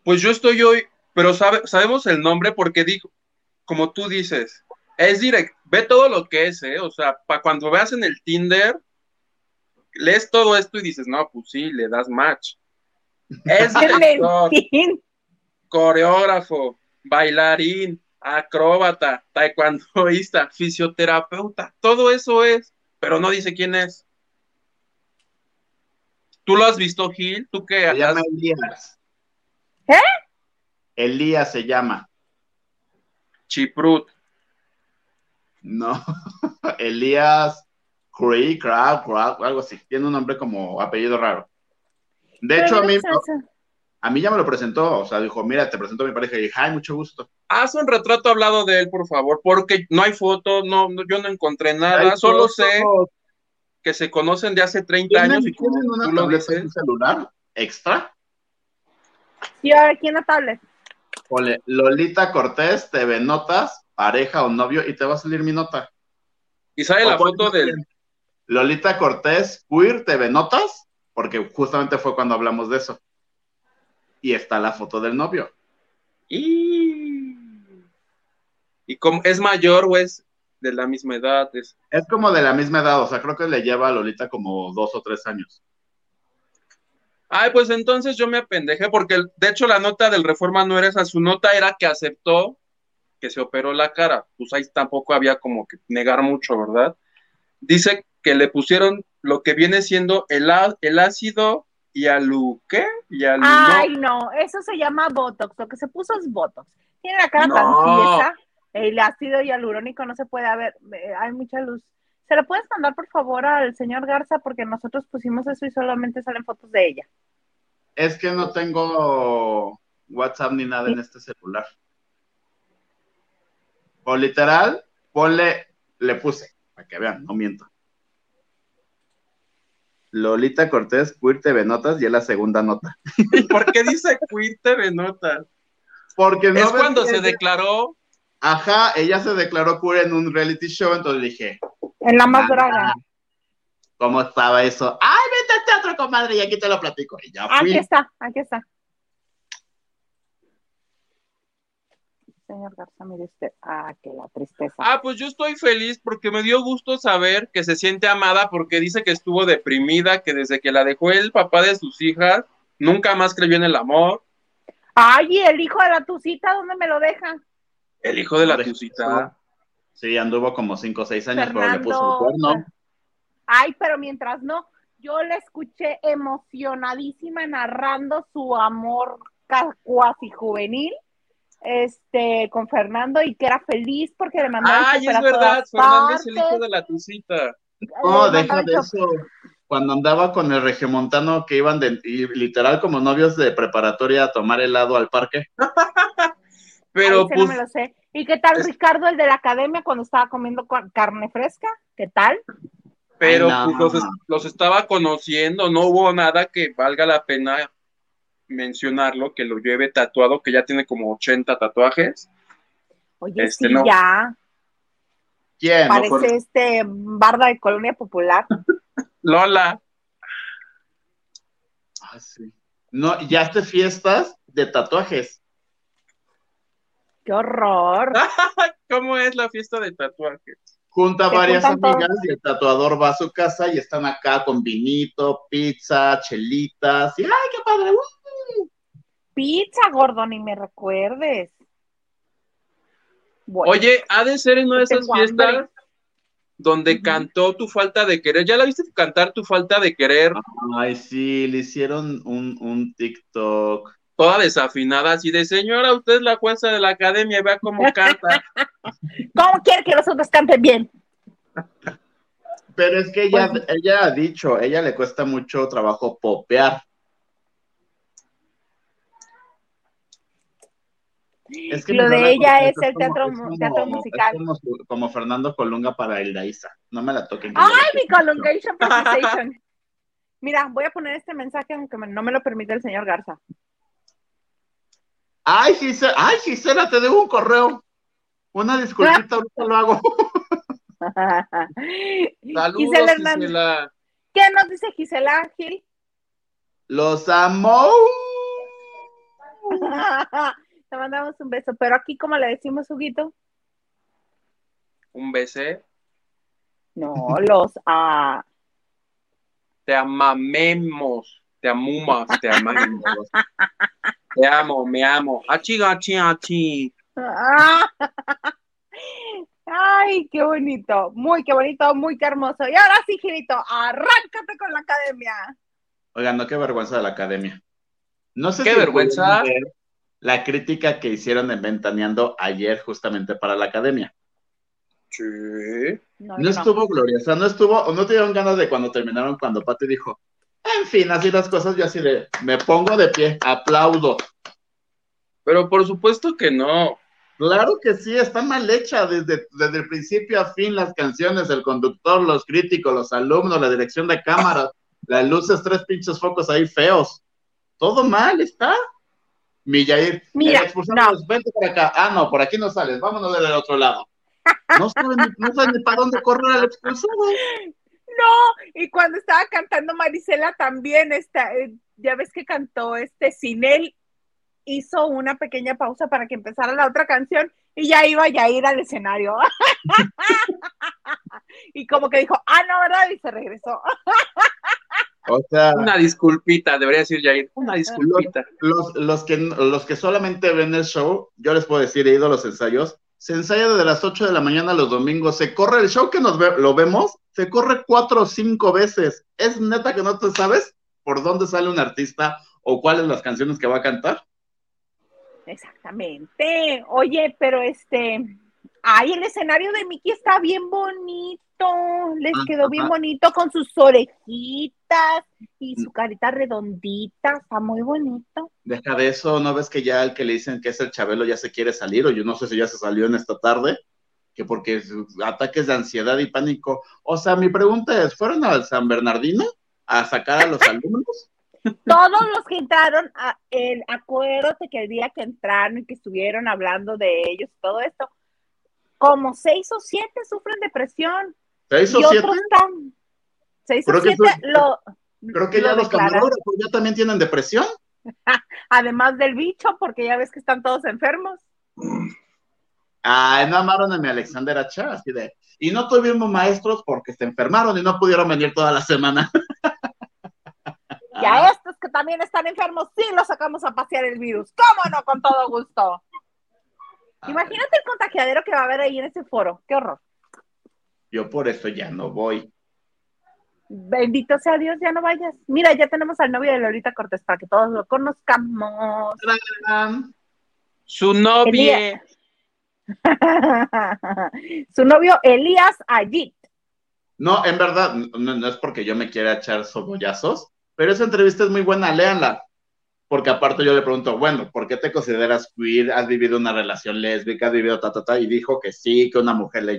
Pues yo estoy hoy, pero sabemos el nombre porque dijo, como tú dices, es directo, ve todo lo que es, ¿eh? O sea, para cuando veas en el Tinder, lees todo esto y dices, no, pues sí, le das match. Es director, coreógrafo, bailarín, acróbata, taekwondoísta, fisioterapeuta, todo eso es, pero no dice quién es. ¿Tú lo has visto, Gil? ¿Tú qué? Se llama Elías. ¿Eh? Elías se llama. Chiprut. No, Elías Cree, algo así. Tiene un nombre como apellido raro. De hecho, a mí, a mí ya me lo presentó, o sea, dijo, mira, te presento a mi pareja y dije, ay, mucho gusto. Haz un retrato hablado de él, por favor, porque no hay foto, no, yo no encontré nada, solo sé que se conocen de hace 30 años y como tú lo dices. un celular extra? Sí, aquí en la tablet. Ole, Lolita Cortés, TV Notas, pareja o novio, y te va a salir mi nota. Y sale la foto del... Lolita Cortés, queer, TV Notas, porque justamente fue cuando hablamos de eso y está la foto del novio. Y, y como es mayor o es de la misma edad. Es... es como de la misma edad, o sea, creo que le lleva a Lolita como dos o tres años. Ay, pues entonces yo me apendejé, porque de hecho la nota del Reforma no era esa, su nota era que aceptó que se operó la cara. Pues ahí tampoco había como que negar mucho, ¿verdad? Dice que le pusieron lo que viene siendo el, el ácido y alu, ¿qué? Y alu, Ay, no. eso se llama Botox. Lo que se puso es Botox. Tiene la cara tan tiesa, el ácido hialurónico no se puede ver, hay mucha luz. ¿Se lo puedes mandar, por favor, al señor Garza? Porque nosotros pusimos eso y solamente salen fotos de ella. Es que no tengo WhatsApp ni nada en este celular. O literal, ponle, le puse, para que vean, no miento. Lolita Cortés, Queer TV Notas, y es la segunda nota. ¿Por qué dice Queer TV Notas? Porque no es cuando se declaró. Ajá, ella se declaró queer en un reality show, entonces dije. En la más draga. ¿Cómo estaba eso? ¡Ay, vete al teatro, comadre! Y aquí te lo platico. Y ya fui. Aquí está, aquí está. señor Garza, mire usted, ah, que la tristeza. Ah, pues yo estoy feliz porque me dio gusto saber que se siente amada porque dice que estuvo deprimida, que desde que la dejó el papá de sus hijas, nunca más creyó en el amor. Ay, ¿y el hijo de la tucita dónde me lo deja? El hijo de la tucita. Sí, anduvo como cinco o seis años, pero le puso el cuerno. Ay, pero mientras no, yo le escuché emocionadísima narrando su amor cuasi juvenil este, con Fernando y que era feliz porque le mandaba. Ay, es verdad, Fernando es el hijo de la tucita. No, deja de eso. Cuando andaba con el regiomontano que iban de, literal como novios de preparatoria a tomar helado al parque. Pero pues, me lo sé. ¿Y qué tal Ricardo, el de la academia, cuando estaba comiendo carne fresca? ¿Qué tal? Pero pues, los, los, estaba conociendo, no hubo nada que valga la pena mencionarlo, que lo lleve tatuado, que ya tiene como 80 tatuajes. Oye, este, sí, ya. ¿Quién? Parece este barda de Colonia Popular. Lola. Ah, sí. No, ya hace fiestas de tatuajes. ¡Qué horror! ¿Cómo es la fiesta de tatuajes? junta varias amigas y el tatuador va a su casa y están acá con vinito, pizza, chelitas y ¡ay, qué padre! ¡Uh! Pizza, gordo, ni me recuerdes. Oye, ha de ser en una de esas fiestas donde cantó tu falta de querer. ¿Ya la viste cantar tu falta de querer? Ay, sí, le hicieron un, un TikTok. Toda desafinada, así de señora, usted es la jueza de la academia y vea cómo canta. ¿Cómo quiere que nosotros canten bien? Pero es que ella, pues ella ha dicho, ella le cuesta mucho trabajo popear. Es que lo de ella es el teatro, teatro musical. como, Fernando Colunga para el Daiza. No me la toquen. ¡Ay, mi Colungation Mira, voy a poner este mensaje aunque no me lo permite el señor Garza. Ay, Gisela, ay, Gisela, te debo un correo. Una disculpita, ahorita lo hago. Saludos, Gisela, ¿Qué nos dice Gisela Gil? Los amo. Te mandamos un beso, pero aquí, ¿cómo le decimos, Huguito? ¿Un beso? No, los a. Te amamemos, te amumas, te amamos. te amo, me amo. Achi, achi, achi. Ay, qué bonito, muy qué bonito, muy qué hermoso. Y ahora sí, Girito, arráncate con la academia. Oigan, no, qué vergüenza de la academia. No sé qué vergüenza la crítica que hicieron en Ventaneando ayer justamente para la academia. Sí. No, estuvo gloriosa, no estuvo, o no tuvieron ganas de cuando terminaron, cuando Pati dijo, en fin, así las cosas, yo así de, me pongo de pie, aplaudo. Pero por supuesto que no. Claro que sí, está mal hecha desde, desde el principio a fin las canciones, el conductor, los críticos, los alumnos, la dirección de cámaras, las luces, tres pinches focos ahí feos. Todo mal está. Millair, Mira, vente por acá. Ah, no, por aquí no sales, vámonos del otro lado. No saben, no ni para dónde correr al expulsado. No, y cuando estaba cantando Marisela también, está, eh, ya ves que cantó este sin él, hizo una pequeña pausa para que empezara la otra canción y ya iba ya a ir al escenario. y como que dijo, ah, no, ¿verdad? Y se regresó. O sea, una disculpita, debería decir Jair, una disculpita. Los, los, que, los que solamente ven el show, yo les puedo decir, he ido a los ensayos, se ensaya desde las 8 de la mañana los domingos, se corre el show que nos lo vemos, se corre cuatro o cinco veces. Es neta que no te sabes por dónde sale un artista o cuáles las canciones que va a cantar. Exactamente. Oye, pero este, ay, el escenario de Mickey está bien bonito les ah, quedó bien bonito con sus orejitas y su carita redondita, está muy bonito. Deja de eso, ¿no ves que ya el que le dicen que es el Chabelo ya se quiere salir o yo no sé si ya se salió en esta tarde? que porque ataques de ansiedad y pánico. O sea, mi pregunta es, ¿fueron al San Bernardino a sacar a los alumnos? Todos los que entraron, a el acuerdo de que el día que entraron y que estuvieron hablando de ellos, todo esto, como seis o siete sufren depresión. ¿Seis o siete? seis o siete lo. Creo que ya los camarógrafos ya también tienen depresión. Además del bicho, porque ya ves que están todos enfermos. Ah, no amaron a mi Alexander Acha, así de. Y no tuvimos maestros porque se enfermaron y no pudieron venir toda la semana. Y a estos que también están enfermos, sí los sacamos a pasear el virus. ¿Cómo no? Con todo gusto. Imagínate el contagiadero que va a haber ahí en ese foro. Qué horror. Yo por eso ya no voy. Bendito sea Dios, ya no vayas. Mira, ya tenemos al novio de Lolita Cortés para que todos lo conozcamos. Su novio. Su novio Elías Ayit. No, en verdad, no, es porque yo me quiera echar sobollazos, pero esa entrevista es muy buena, léanla. Porque aparte yo le pregunto, bueno, ¿por qué te consideras queer? ¿Has vivido una relación lésbica? ¿Has vivido ta, ta, ta? Y dijo que sí, que una mujer le,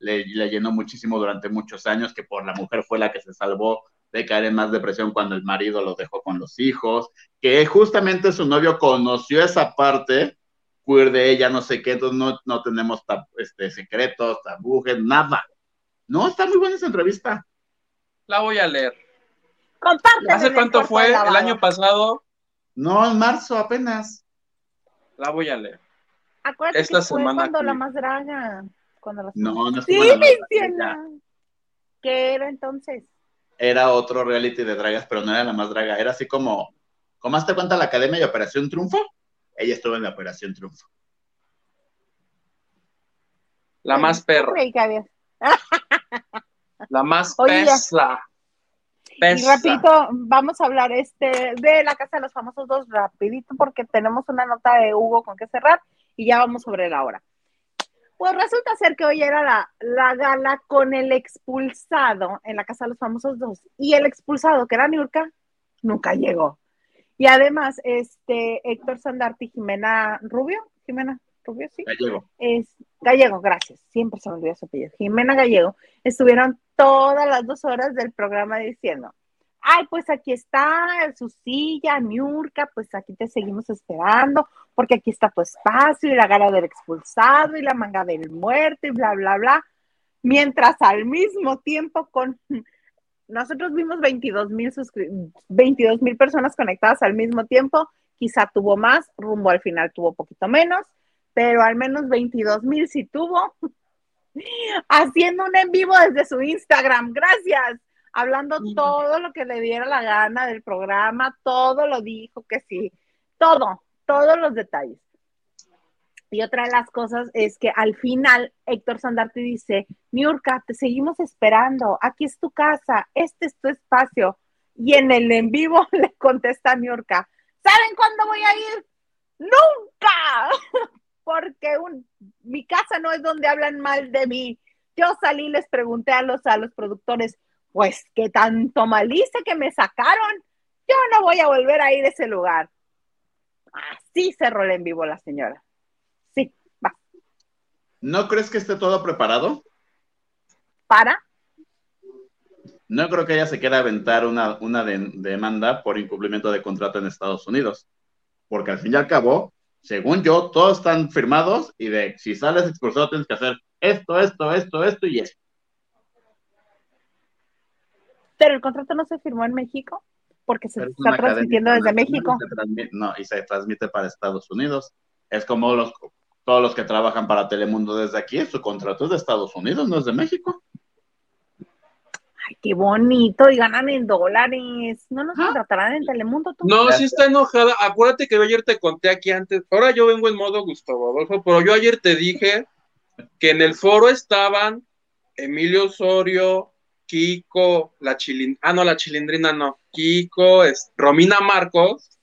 le, llenó muchísimo durante muchos años, que por la mujer fue la que se salvó de caer en más depresión cuando el marido lo dejó con los hijos, que justamente su novio conoció esa parte queer de ella, no sé qué, entonces no, no tenemos este, secretos, tabúes, nada. No, está muy buena esa entrevista. La voy a leer. ¿Hace cuánto fue? ¿El año pasado? No, en marzo apenas. La voy a leer. Acuérdate Esta que fue semana cuando la más draga No, no Sí, ¿Qué era entonces? Era otro reality de dragas, pero no era la más draga. Era así como, ¿cómo te cuenta la Academia de Operación Triunfo? Ella estuvo en la Operación Triunfo. La más perra. la más pesa. Y rapidito, vamos a hablar este de la Casa de los Famosos dos rapidito porque tenemos una nota de Hugo con que cerrar y ya vamos sobre la hora. Pues resulta ser que hoy era la, la gala con el expulsado en la Casa de los Famosos dos y el expulsado, que era Niurka, nunca llegó. Y además, este Héctor Sandarte y Jimena Rubio, Jimena Rubio, sí. Gallego. Es, Gallego, gracias. Siempre se me olvida su apellido. Jimena Gallego. Estuvieron todas las dos horas del programa diciendo, ay, pues aquí está su silla, Niurka, pues aquí te seguimos esperando, porque aquí está tu espacio y la gala del expulsado y la manga del muerto y bla, bla, bla. Mientras al mismo tiempo con... Nosotros vimos 22 mil 22 mil personas conectadas al mismo tiempo, quizá tuvo más, rumbo al final tuvo poquito menos, pero al menos 22 mil sí tuvo, haciendo un en vivo desde su Instagram, gracias, hablando todo lo que le diera la gana del programa, todo lo dijo que sí, todo, todos los detalles. Y otra de las cosas es que al final Héctor Sandarte dice, Niurka, te seguimos esperando, aquí es tu casa, este es tu espacio. Y en el en vivo le contesta Niurka, ¿saben cuándo voy a ir? Nunca, porque mi casa no es donde hablan mal de mí. Yo salí y les pregunté a los, a los productores, pues qué tanto mal que me sacaron. Yo no voy a volver a ir a ese lugar. Así cerró en vivo la señora. Sí, va. ¿No crees que esté todo preparado? ¿Para? No creo que ella se quiera aventar una, una demanda por incumplimiento de contrato en Estados Unidos. Porque al fin y al cabo, según yo, todos están firmados y de si sales expulsado tienes que hacer esto, esto, esto, esto y esto. Pero el contrato no se firmó en México porque se está transmitiendo desde México. no, y se transmite para Estados Unidos. Es como los, todos los que trabajan para Telemundo desde aquí, su contrato es de Estados Unidos, no es de México. Ay, qué bonito, y ganan en dólares. ¿No nos contratarán en Telemundo? No, sí está enojada. Acuérdate que yo ayer te conté aquí antes. Ahora yo vengo en modo Gustavo Adolfo, pero yo ayer te dije que en el foro estaban Emilio Osorio, Kiko, la chilindrina, ah, no, la chilindrina no, Kiko, es, Romina Marcos.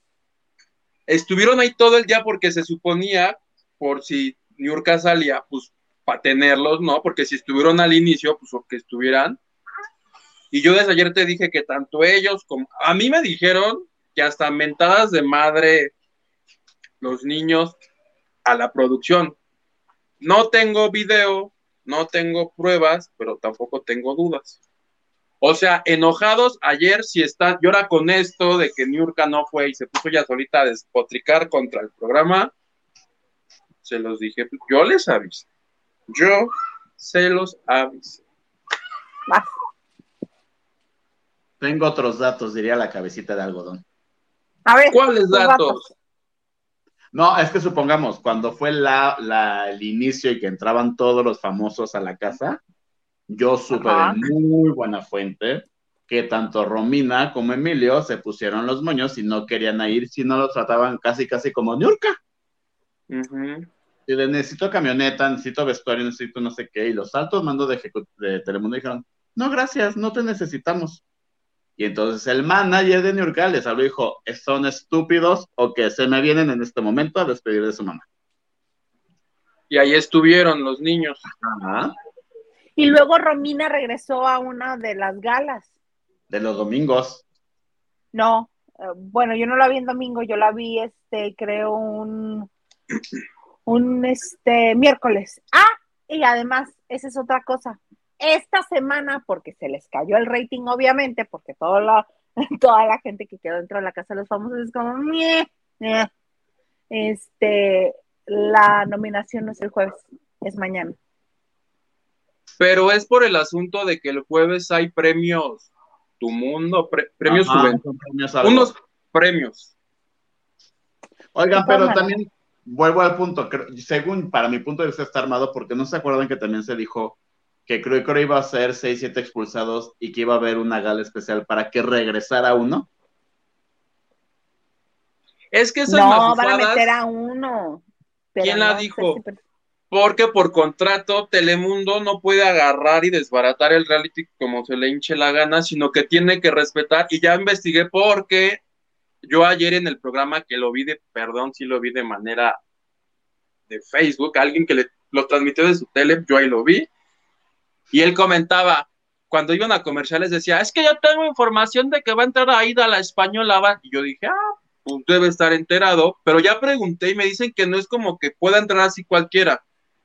Estuvieron ahí todo el día porque se suponía, por si Niurka salía, pues para tenerlos, ¿no? Porque si estuvieron al inicio, pues o que estuvieran y yo desde ayer te dije que tanto ellos como a mí me dijeron que hasta mentadas de madre los niños a la producción. No tengo video, no tengo pruebas, pero tampoco tengo dudas. O sea, enojados ayer si están, llora con esto de que Niurka no fue y se puso ya solita a despotricar contra el programa. Se los dije, yo les aviso. Yo se los aviso. Tengo otros datos, diría la cabecita de algodón. A ver. ¿Cuáles datos? No, es que supongamos, cuando fue la, el inicio y que entraban todos los famosos a la casa, yo supe de muy buena fuente que tanto Romina como Emilio se pusieron los moños y no querían ir si no los trataban casi, casi como Niurka. Y le necesito camioneta, necesito vestuario, necesito no sé qué. Y los altos mandos de, de Telemundo dijeron, no, gracias, no te necesitamos. Y entonces el manager de New les habló y dijo, son estúpidos o que se me vienen en este momento a despedir de su mamá. Y ahí estuvieron los niños. Y luego Romina regresó a una de las galas. De los domingos. No, eh, bueno, yo no la vi en domingo, yo la vi, este, creo, un, un, este, miércoles. Ah, y además, esa es otra cosa esta semana, porque se les cayó el rating, obviamente, porque toda la, toda la gente que quedó dentro de la Casa de los Famosos es como, este, la nominación no es el jueves, es mañana. Pero es por el asunto de que el jueves hay premios Tu Mundo, premios Juventud, unos premios. Oigan, pero también vuelvo al punto, según para mi punto de vista está armado porque no se acuerdan que también se dijo que creo que iba a ser 6, 7 expulsados y que iba a haber una gala especial para que regresara uno. Es que esas No, van a meter a uno. ¿Quién la dijo? Porque por contrato Telemundo no puede agarrar y desbaratar el reality como se le hinche la gana, sino que tiene que respetar. Y ya investigué porque yo ayer en el programa que lo vi de, perdón, si lo vi de manera de Facebook, alguien que le, lo transmitió de su tele, yo ahí lo vi. Y él comentaba, cuando iban a comerciales decía, es que ya tengo información de que va a entrar Aida la española. Y yo dije, ah, pues debe estar enterado, pero ya pregunté y me dicen que no es como que pueda entrar así cualquiera,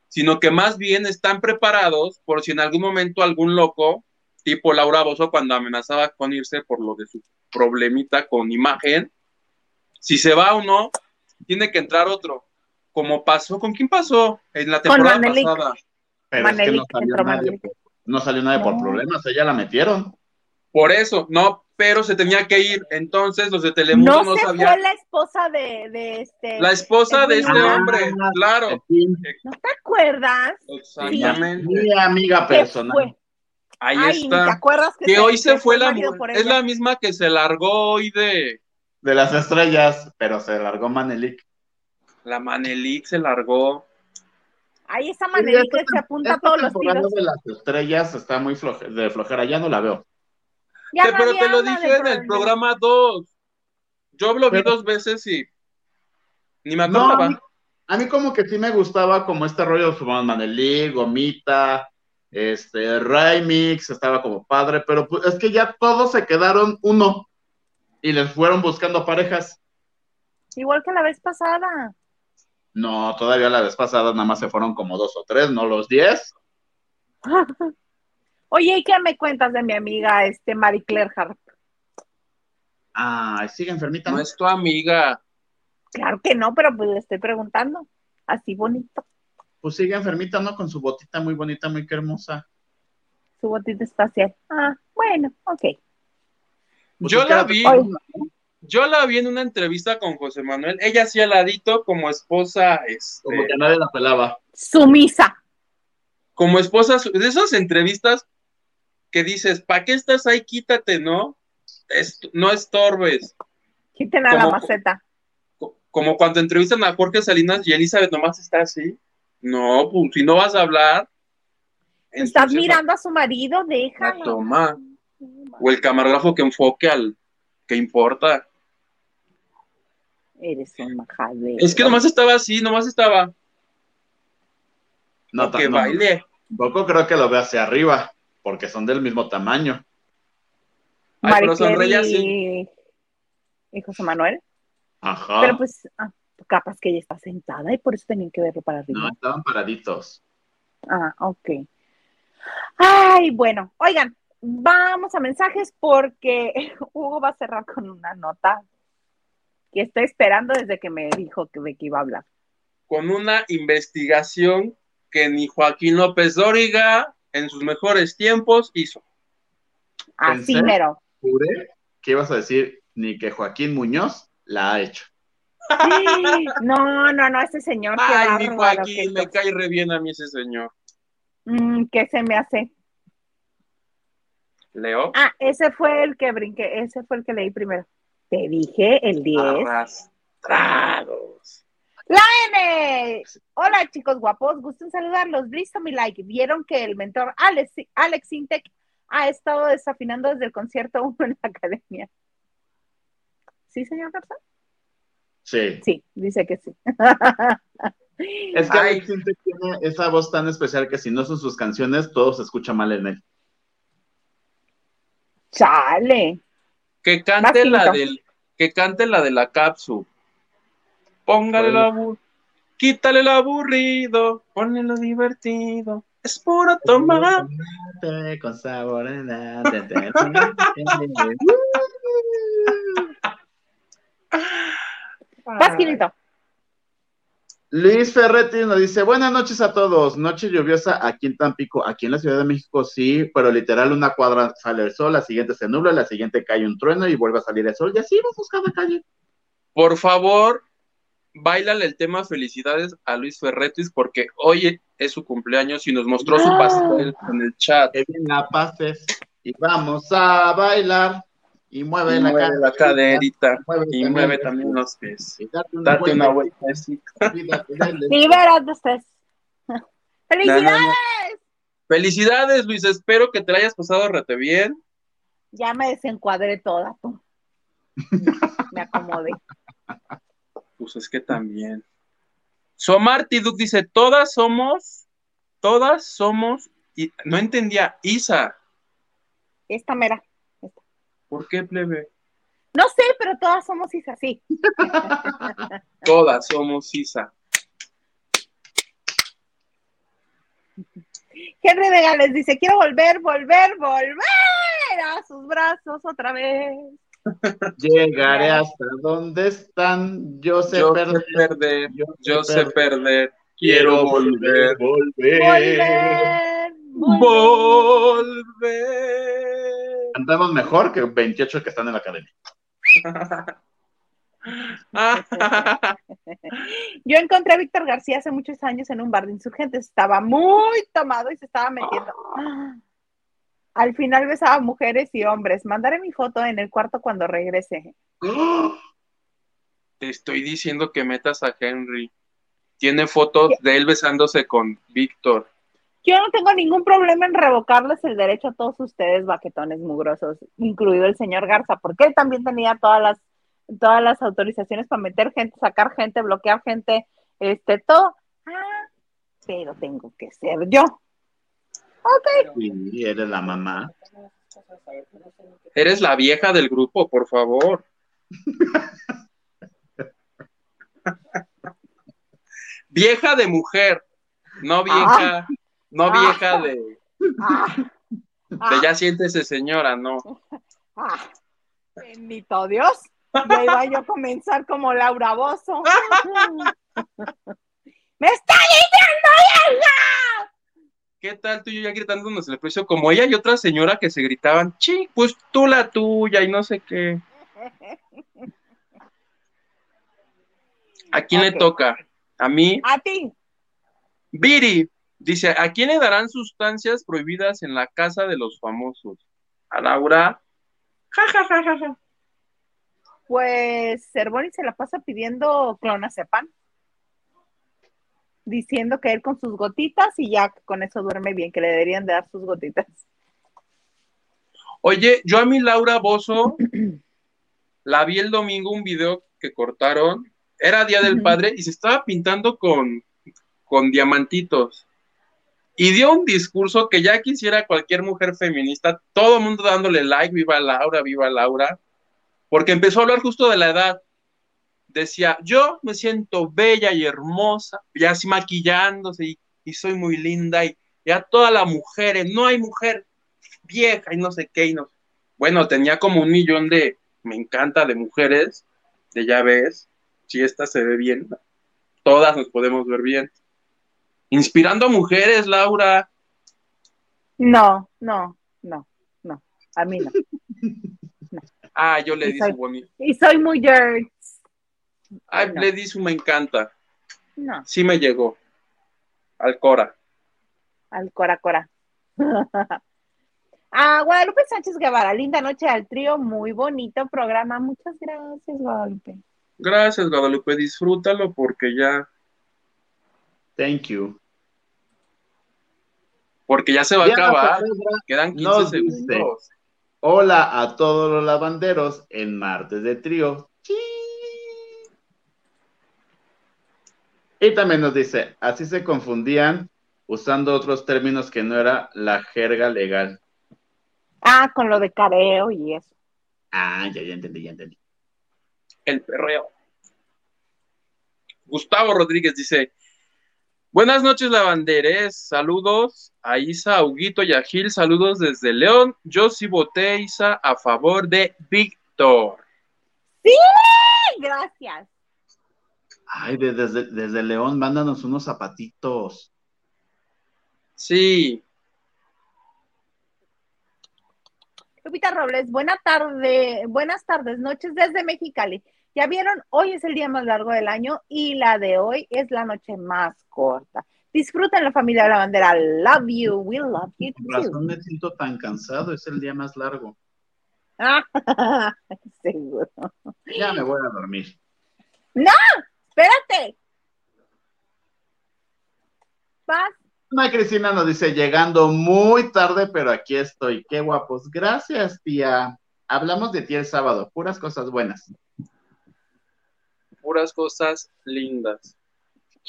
sino que más bien están preparados por si en algún momento algún loco, tipo Laura Bozo cuando amenazaba con irse por lo de su problemita con imagen, si se va uno, tiene que entrar otro. Como pasó, ¿con quién pasó? En la temporada pasada. Pero es que no salió, nadie, no salió nadie por problemas, ella la metieron. Por eso, no, pero se tenía que ir. Entonces los de Telemundo no, no se fue la esposa de, este. La esposa de, este hombre, claro. ¿No te acuerdas? Exactamente. Mi amiga personal. Ahí está. ¿te acuerdas que, hoy se fue la es la misma que se largó hoy de de las estrellas, pero se largó Manelik. La Manelik se largó. Ahí está Manelik que se apunta a todos los tiros. de las estrellas está muy de flojera, ya no la veo pero te lo dije en el programa 2. Yo lo vi dos veces y ni me acordaba. a, mí, como que sí me gustaba como este rollo de Manelí, Gomita, este, Remix, estaba como padre, pero pues, es que ya todos se quedaron uno y les fueron buscando parejas. Igual que la vez pasada. No, todavía la vez pasada nada más se fueron como dos o tres, no los diez. Oye, ¿y qué me cuentas de mi amiga este Marie Claire Harp? Ah, sigue enfermita. No es tu amiga. Claro que no, pero pues le estoy preguntando. Así bonito. Pues sigue enfermita, ¿no? Con su botita muy bonita, muy hermosa. Su botita espacial. Ah, bueno, ok. Pues yo la vi. Yo la vi en una entrevista con José Manuel. Ella hacía ladito como esposa. Este, como que nadie la pelaba. Sumisa. Como esposa, de esas entrevistas que dices, ¿para qué estás ahí? Quítate, ¿no? no estorbes. Quítenla la maceta. Como cuando entrevistan a Jorge Salinas y Elizabeth nomás está así. No, pues si no vas a hablar. Estás mirando a su marido, déjalo. Toma. O el camarógrafo que enfoque al que importa. Eres un majadero. Es que nomás estaba así, nomás estaba. No, que baile. Poco creo que lo ve hacia arriba porque son del mismo tamaño. Ay, pero sí. y José Manuel. Ajá. Pero pues, ah, capaz que ella está sentada y por eso tenían que verlo para arriba. No, estaban paraditos. Ah, ok. Ay, bueno, oigan, vamos a mensajes porque Hugo va a cerrar con una nota que estoy esperando desde que me dijo que, de que iba a hablar. Con una investigación que ni Joaquín López Dóriga en sus mejores tiempos hizo. Así mero. Juré que ibas a decir ni que Joaquín Muñoz la ha hecho. no, no, no, ese señor. Ay, mi Joaquín, me cae re bien a mí ese señor. Mm, ¿Qué se me hace? ¿Leo? Ah, ese fue el que brinqué, ese fue el que leí primero. Te dije el 10. Arrastrados. La N. Hola chicos guapos, gusto en saludarlos. Listo mi like. Vieron que el mentor Alex, Alex Intec ha estado desafinando desde el concierto 1 en la academia. ¿Sí, señor Garza? Sí. Sí, dice que sí. Es que Alex Intec tiene esa voz tan especial que si no son sus canciones, todo se escucha mal en él. Chale. Que cante la del, que cante la de la cápsula. Póngale el aburrido, quítale el aburrido, ponle lo divertido. Es puro tomar. Con sabor Pasquinito. Luis Ferretti nos dice, buenas noches a todos, noche lluviosa aquí en Tampico, aquí en la Ciudad de México sí, pero literal una cuadra sale el sol, la siguiente se nubla, la siguiente cae un trueno y vuelve a salir el sol. Y así vamos cada calle. Por favor, bailale el tema felicidades a Luis Ferretis porque hoy es su cumpleaños y nos mostró su pastel en el chat. Que bien la pases. Y vamos a bailar y mueve, la, la, caderita y mueve también los pies. date una, vuelta. ¡Felicidades! Felicidades, Luis. Espero que te la hayas pasado rete bien. Ya me desencuadré toda. me acomodé. Pues es que también. Somarty Duke dice: Todas somos, todas somos. Y no entendía, Isa. Esta mera. ¿Por qué, plebe? No sé, pero todas somos Isa, sí. todas somos Isa. Henry de Gales dice, quiero volver, volver, volver a sus brazos otra vez. Llegaré hasta donde están, yo sé perder, yo, sé, perder. quiero volver, volver, volver. Cantamos mejor que 28 que están en la academia. Yo encontré a Víctor García hace muchos años en un bar de insurgentes. Estaba muy tomado y se estaba metiendo. Al final besaba mujeres y hombres. Mandaré mi foto en el cuarto cuando regrese. Te estoy diciendo que metas a Henry. Tiene fotos de él besándose con Víctor. Yo no tengo ningún problema en revocarles el derecho a todos ustedes, baquetones mugrosos, incluido el señor Garza, porque él también tenía todas las todas las autorizaciones para meter gente, sacar gente, bloquear gente, este, todo. Ah, pero tengo que ser yo. Ok. Sí, eres la mamá. Eres la vieja del grupo, por favor. vieja de mujer, no vieja, ah. No ah. vieja de, ah. de ya siéntese señora, no. Bendito Dios. Y ahí va yo a comenzar como Laura Bozo. ¡Me está diciendo ella! ¿Qué tal tú y yo ya gritándonos el precio? Como ella y otra señora que se gritaban, chi, pues tú la tuya y no sé qué. ¿A quién le toca? ¿A mí? A ti. Viri dice, ¿a quién le darán sustancias prohibidas en la casa de los famosos? ¿A Laura? Ja, ja, ja, ja, ja pues Cervoni se la pasa pidiendo clonazepam, diciendo que él con sus gotitas y ya con eso duerme bien, que le deberían de dar sus gotitas. Oye, yo a mi Laura Bozo la vi el domingo un video que cortaron, era Día del Padre y se estaba pintando con, con diamantitos. Y dio un discurso que ya quisiera cualquier mujer feminista, todo el mundo dándole like, viva Laura, viva Laura porque empezó a hablar justo de la edad. Decía, yo me siento bella y hermosa, ya así maquillándose y, soy muy linda y ya todas las mujeres, no hay mujer vieja y no sé qué. Y no. Bueno, tenía como un millón de, me encanta, de mujeres, de ya ves, si esta se ve bien, todas nos podemos ver bien. Inspirando a mujeres, Laura. No, no, no, no, a mí no. Ah, yo le di su bonito. Y soy muy nerds. Ay, le di su me encanta. No. Sí me llegó. Al Cora. Al Cora Cora. ah, Guadalupe Sánchez Guevara, linda noche al trío, muy bonito programa. Muchas gracias, Guadalupe. Gracias, Guadalupe. Disfrútalo porque ya. Thank you. Porque ya se va a acabar. Quedan 15 segundos. Hola a todos los lavanderos en martes de trío. Y también nos dice, así se confundían usando otros términos que no era la jerga legal. Ah, con lo de careo y eso. Ah, ya, ya entendí, ya entendí. El perreo. Gustavo Rodríguez dice, Buenas noches, lavanderes. Saludos a Isa, a Huguito y a Gil. Saludos desde León. Yo sí voté, Isa, a favor de Víctor. Sí, gracias. Ay, desde, desde León, mándanos unos zapatitos. Sí. Lupita Robles, buena tarde, buenas tardes, noches desde Mexicali. Ya vieron, hoy es el día más largo del año y la de hoy es la noche más corta. Disfruten la familia de la bandera. Love you, we love you. Por razón me siento tan cansado, es el día más largo. seguro. Ya me voy a dormir. No, espérate. Vas. Ana Cristina nos dice, llegando muy tarde, pero aquí estoy. Qué guapos. Gracias, tía. Hablamos de ti el sábado, puras cosas buenas. Puras cosas lindas.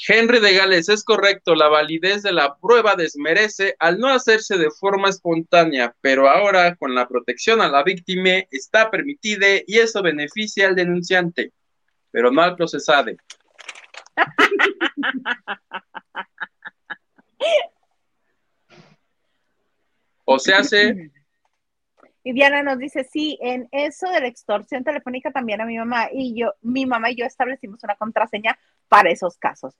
Henry de Gales, es correcto, la validez de la prueba desmerece al no hacerse de forma espontánea, pero ahora con la protección a la víctima está permitida y eso beneficia al denunciante, pero no al procesado. o se hace y Diana nos dice, sí, en eso de la extorsión telefónica también a mi mamá y yo, mi mamá y yo establecimos una contraseña para esos casos.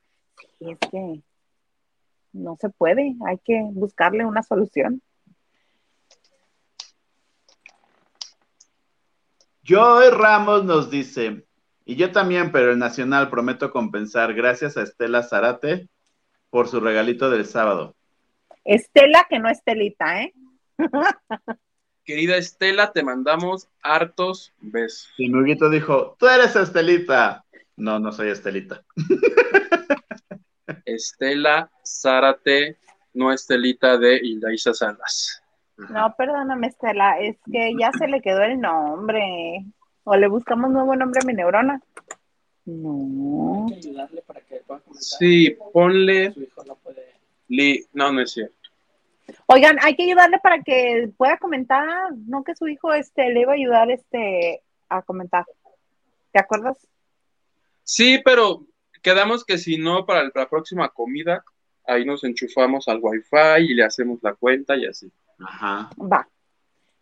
Y es que no se puede, hay que buscarle una solución. Joy Ramos nos dice, y yo también, pero el Nacional prometo compensar, gracias a Estela Zarate por su regalito del sábado. Estela, que no Estelita, ¿eh? Querida Estela, te mandamos hartos besos. Y mi dijo, tú eres Estelita. No, no soy Estelita. Estela Zárate, no Estelita de Hildaisa Salas. No, perdóname, Estela, es que ya se le quedó el nombre. O le buscamos nuevo nombre a mi neurona. No. Sí, ponle. No, no es cierto. Oigan, hay que ayudarle para que pueda comentar, no que su hijo este le iba a ayudar este a comentar. ¿Te acuerdas? Sí, pero quedamos que si no para la próxima comida, ahí nos enchufamos al wifi y le hacemos la cuenta y así. Ajá. Va.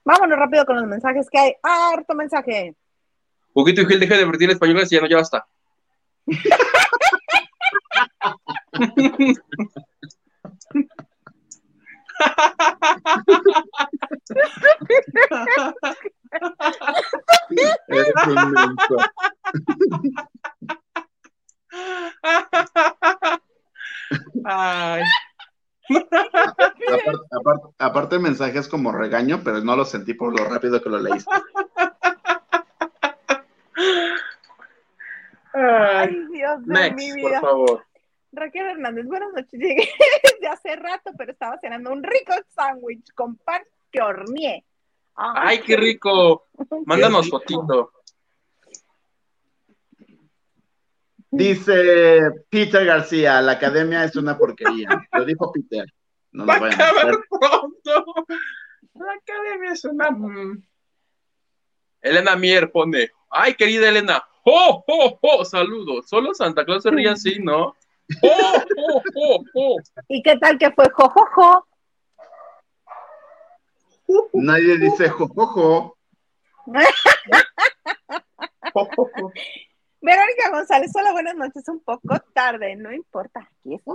Vámonos rápido con los mensajes que hay. Harto mensaje. Poquito y Gil, deje de vertir español y ya no, ya basta. Ay. Aparte, aparte, mensajes como regaño, pero no lo sentí por lo rápido que lo leíste. Ay, Dios de mi vida. por favor. Raquel Hernández, buenas noches. Llegué desde hace rato, pero estaba cenando un rico sándwich con pan que horneé. Ay, qué rico. Mándanos fotito. Dice Peter García, la academia es una porquería. Lo dijo Peter. No lo vayan a pronto. La academia es una. Elena Mier pone. Ay, querida Elena. ¡Oh, oh, oh! Saludos. Solo Santa Claus se ríe así, ¿no? ¿Y qué tal que fue jojojo? Nadie dice jojojo. Verónica González, hola, buenas noches, un poco tarde, no importa, aquí está,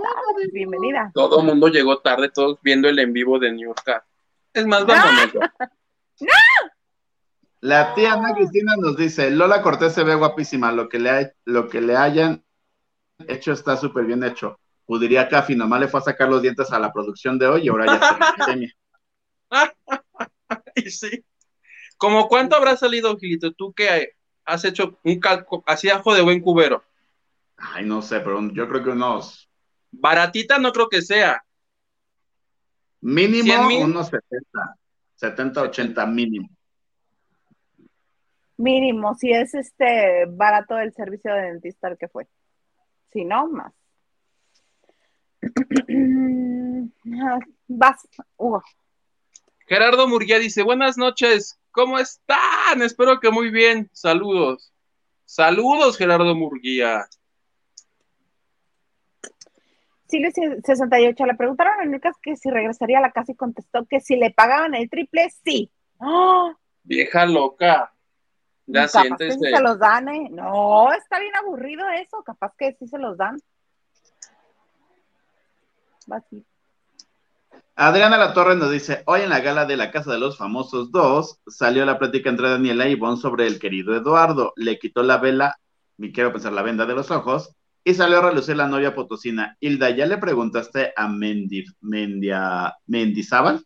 bienvenida. Todo el mundo llegó tarde, todos viendo el en vivo de New York. Es más. ¡No! La tía Ana Cristina nos dice, Lola Cortés se ve guapísima, lo que le, lo que le hayan hecho está súper bien hecho. Pudiría Cafi, nomás le fue a sacar los dientes a la producción de hoy y ahora ya está en academia. y sí. ¿Cómo cuánto habrá salido, Gilito? Tú que has hecho un calco, así ajo de buen cubero. Ay, no sé, pero yo creo que unos. Baratita no creo que sea. Mínimo unos 70. 70, 80 mínimo. Mínimo, si es este barato el servicio de dentista el que fue si no, más. Vas, Hugo. Gerardo Murguía dice, buenas noches, ¿cómo están? Espero que muy bien, saludos. Saludos, Gerardo Murguía. Silvio 68, le preguntaron a Lucas que si regresaría a la casa y contestó que si le pagaban el triple, sí. ¡Oh! Vieja loca. Ya capaz que se los dan, ¿eh? No, está bien aburrido eso, capaz que sí se los dan. Va Adriana La Torre nos dice, hoy en la gala de la Casa de los Famosos 2 salió la plática entre Daniela y Ivonne sobre el querido Eduardo. Le quitó la vela y quiero pensar la venda de los ojos, y salió a relucir la novia potosina. Hilda, ¿ya le preguntaste a Mendy, Mendia, Mendizábal?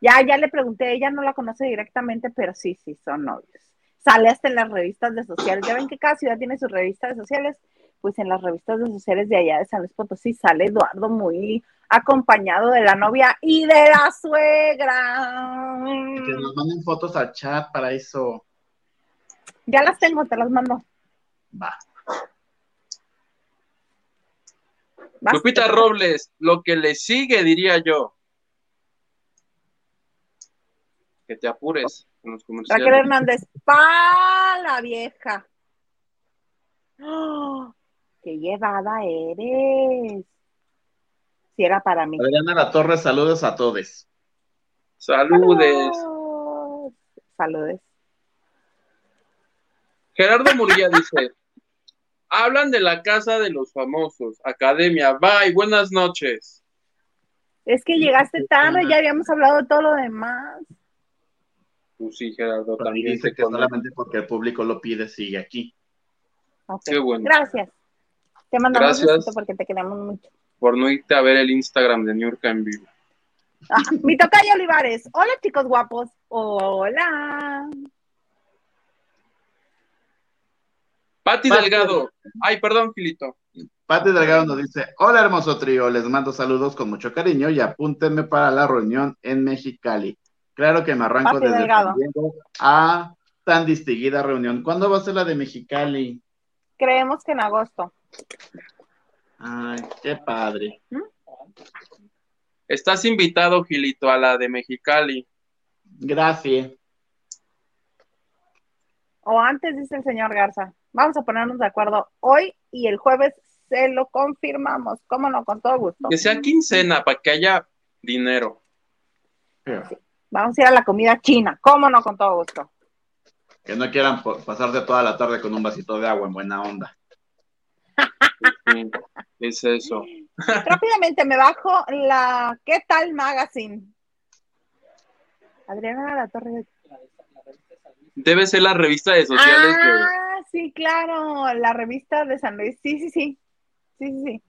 Ya, ya le pregunté, ella no la conoce directamente, pero sí, sí, son novios. Sale hasta en las revistas de sociales. Ya ven que cada ciudad tiene sus revistas de sociales. Pues en las revistas de sociales de allá de San Luis Potosí sale Eduardo muy acompañado de la novia y de la suegra. Que nos manden fotos al chat para eso. Ya las tengo, te las mando. Va. Lupita Robles, lo que le sigue, diría yo. Que te apures con los comerciales. Raquel Hernández, pa la vieja. ¡Oh! ¡Qué llevada eres! Si era para mí. Adriana La Torre, saludos a todos. Saludes. Saludes. Gerardo Murilla dice: Hablan de la casa de los famosos, Academia. Bye, buenas noches. Es que llegaste tarde, ya habíamos hablado de todo lo demás. Pues sí, Gerardo, también. Dice que solamente porque el público lo pide, sigue aquí. Qué bueno. Gracias. Te mandamos Gracias porque te queremos mucho. Por no irte a ver el Instagram de New York en vivo. Ah, mi tocayo Olivares. Hola, chicos guapos. Hola. Pati Delgado. Ay, perdón, Filito. Pati Delgado nos dice: Hola, hermoso trío. Les mando saludos con mucho cariño y apúntenme para la reunión en Mexicali. Claro que me arranco desde Delgado. a tan distinguida reunión. ¿Cuándo va a ser la de Mexicali? Creemos que en agosto. Ay, qué padre. ¿Mm? Estás invitado, Gilito, a la de Mexicali. Gracias. O antes, dice el señor Garza. Vamos a ponernos de acuerdo hoy y el jueves se lo confirmamos. ¿Cómo no? Con todo gusto. Que sea quincena para que haya dinero. Vamos a ir a la comida china. ¿Cómo no? Con todo gusto. Que no quieran pasar de toda la tarde con un vasito de agua en buena onda. es eso. Rápidamente me bajo la ¿Qué tal Magazine? Adriana La Torre. Debe ser la revista de sociales. Ah, sí, claro, la revista de San Luis. Sí, sí, sí. Sí, sí, sí.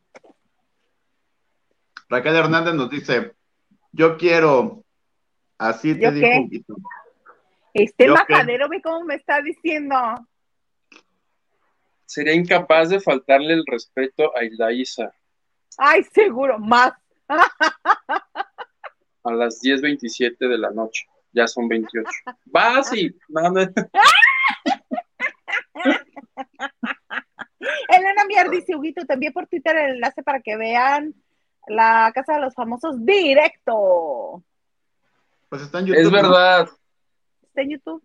Raquel Hernández nos dice, yo quiero, así te dijo. Este majadero, ve cómo me está diciendo. Sería incapaz de faltarle el respeto a Isa. Ay, seguro, más. A las 10.27 de la noche. Ya son 28. Va, sí. Elena Mier dice, Huguito, te envié por Twitter el enlace para que vean la Casa de los Famosos directo. Pues está en YouTube. Es verdad. Está en YouTube.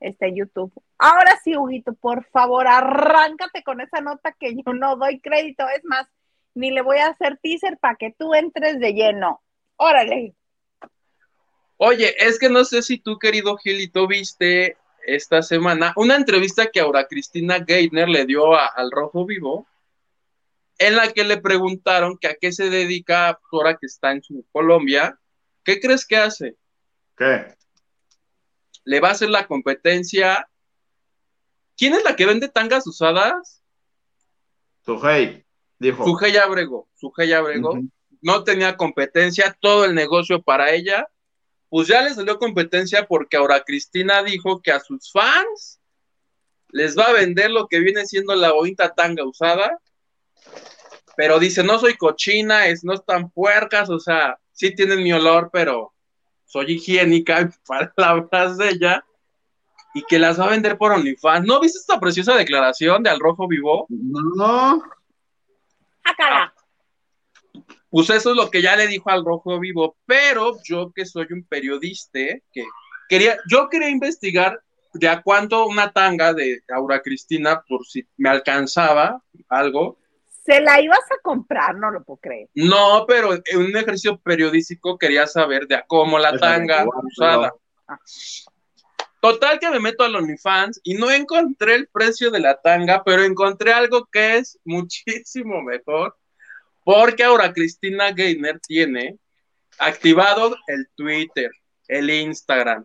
Está en YouTube. Ahora sí, Huguito, por favor, arráncate con esa nota que yo no doy crédito. Es más, ni le voy a hacer teaser para que tú entres de lleno. Órale. Oye, es que no sé si tú, querido Gilito, viste esta semana una entrevista que ahora Cristina Geithner le dio al Rojo Vivo, en la que le preguntaron que a qué se dedica ahora que está en su Colombia. ¿Qué crees que hace? ¿Qué? Le va a hacer la competencia. ¿Quién es la que vende tangas usadas? Sujei, dijo. Sujei Abrego, Sujei Abrego. No tenía competencia, todo el negocio para ella pues ya les salió competencia porque ahora Cristina dijo que a sus fans les va a vender lo que viene siendo la bonita tanga usada, pero dice, no soy cochina, es, no están puercas, o sea, sí tienen mi olor, pero soy higiénica, palabras de ella, y que las va a vender por OnlyFans. ¿No viste esta preciosa declaración de Al Rojo Vivo? No. Ah, pues eso es lo que ya le dijo al Rojo Vivo, pero yo que soy un periodista, que quería, yo quería investigar de a cuánto una tanga de Aura Cristina, por si me alcanzaba algo. Se la ibas a comprar, no lo puedo creer. No, pero en un ejercicio periodístico quería saber de a cómo la tanga usada. Total que me meto al OnlyFans y no encontré el precio de la tanga, pero encontré algo que es muchísimo mejor porque ahora Cristina Gainer tiene activado el Twitter, el Instagram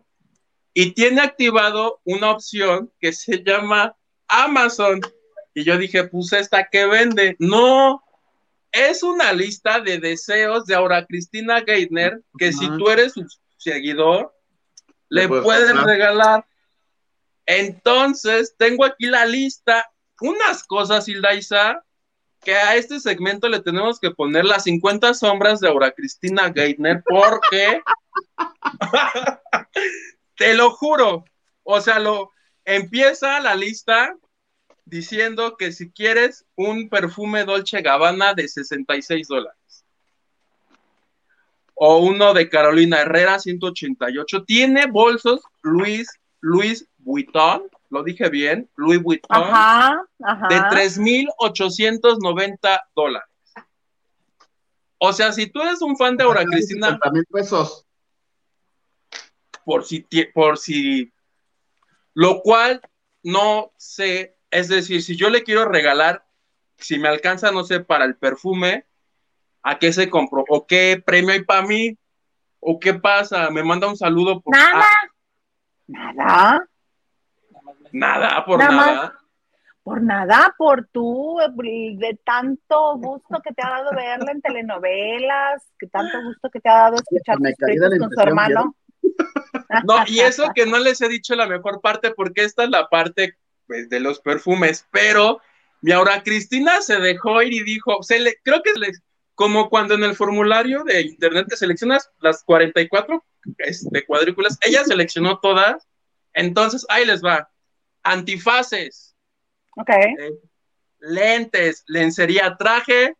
y tiene activado una opción que se llama Amazon. Y yo dije, pues esta que vende. No, es una lista de deseos de Aura Cristina Geithner que si tú eres su seguidor, le puedes regalar. Entonces, tengo aquí la lista, unas cosas, Hilda que a este segmento le tenemos que poner las 50 sombras de Aura Cristina Geithner, porque te lo juro, o sea, lo empieza la lista diciendo que si quieres un perfume Dolce Gabbana de 66 dólares o uno de Carolina Herrera 188, tiene bolsos Luis Luis Vuitton, lo dije bien, Louis Vuitton, ajá, ajá. de 3.890 dólares. O sea, si tú eres un fan de Aura Cristina. mil pesos. Por si, por si. Lo cual no sé. Es decir, si yo le quiero regalar, si me alcanza, no sé, para el perfume, ¿a qué se compró? ¿O qué premio hay para mí? ¿O qué pasa? ¿Me manda un saludo? Por... Nada. Nada. Nada, por nada. por nada, por tú, de tanto gusto que te ha dado verla en telenovelas, que tanto gusto que te ha dado escuchar con su hermano. No, y eso que no les he dicho la mejor parte, porque esta es la parte pues, de los perfumes, pero mi ahora Cristina se dejó ir y dijo, se le, creo que le, como cuando en el formulario de internet te seleccionas las 44 este, cuadrículas, ella seleccionó todas, entonces ahí les va antifaces, okay. Eh, lentes, lencería, traje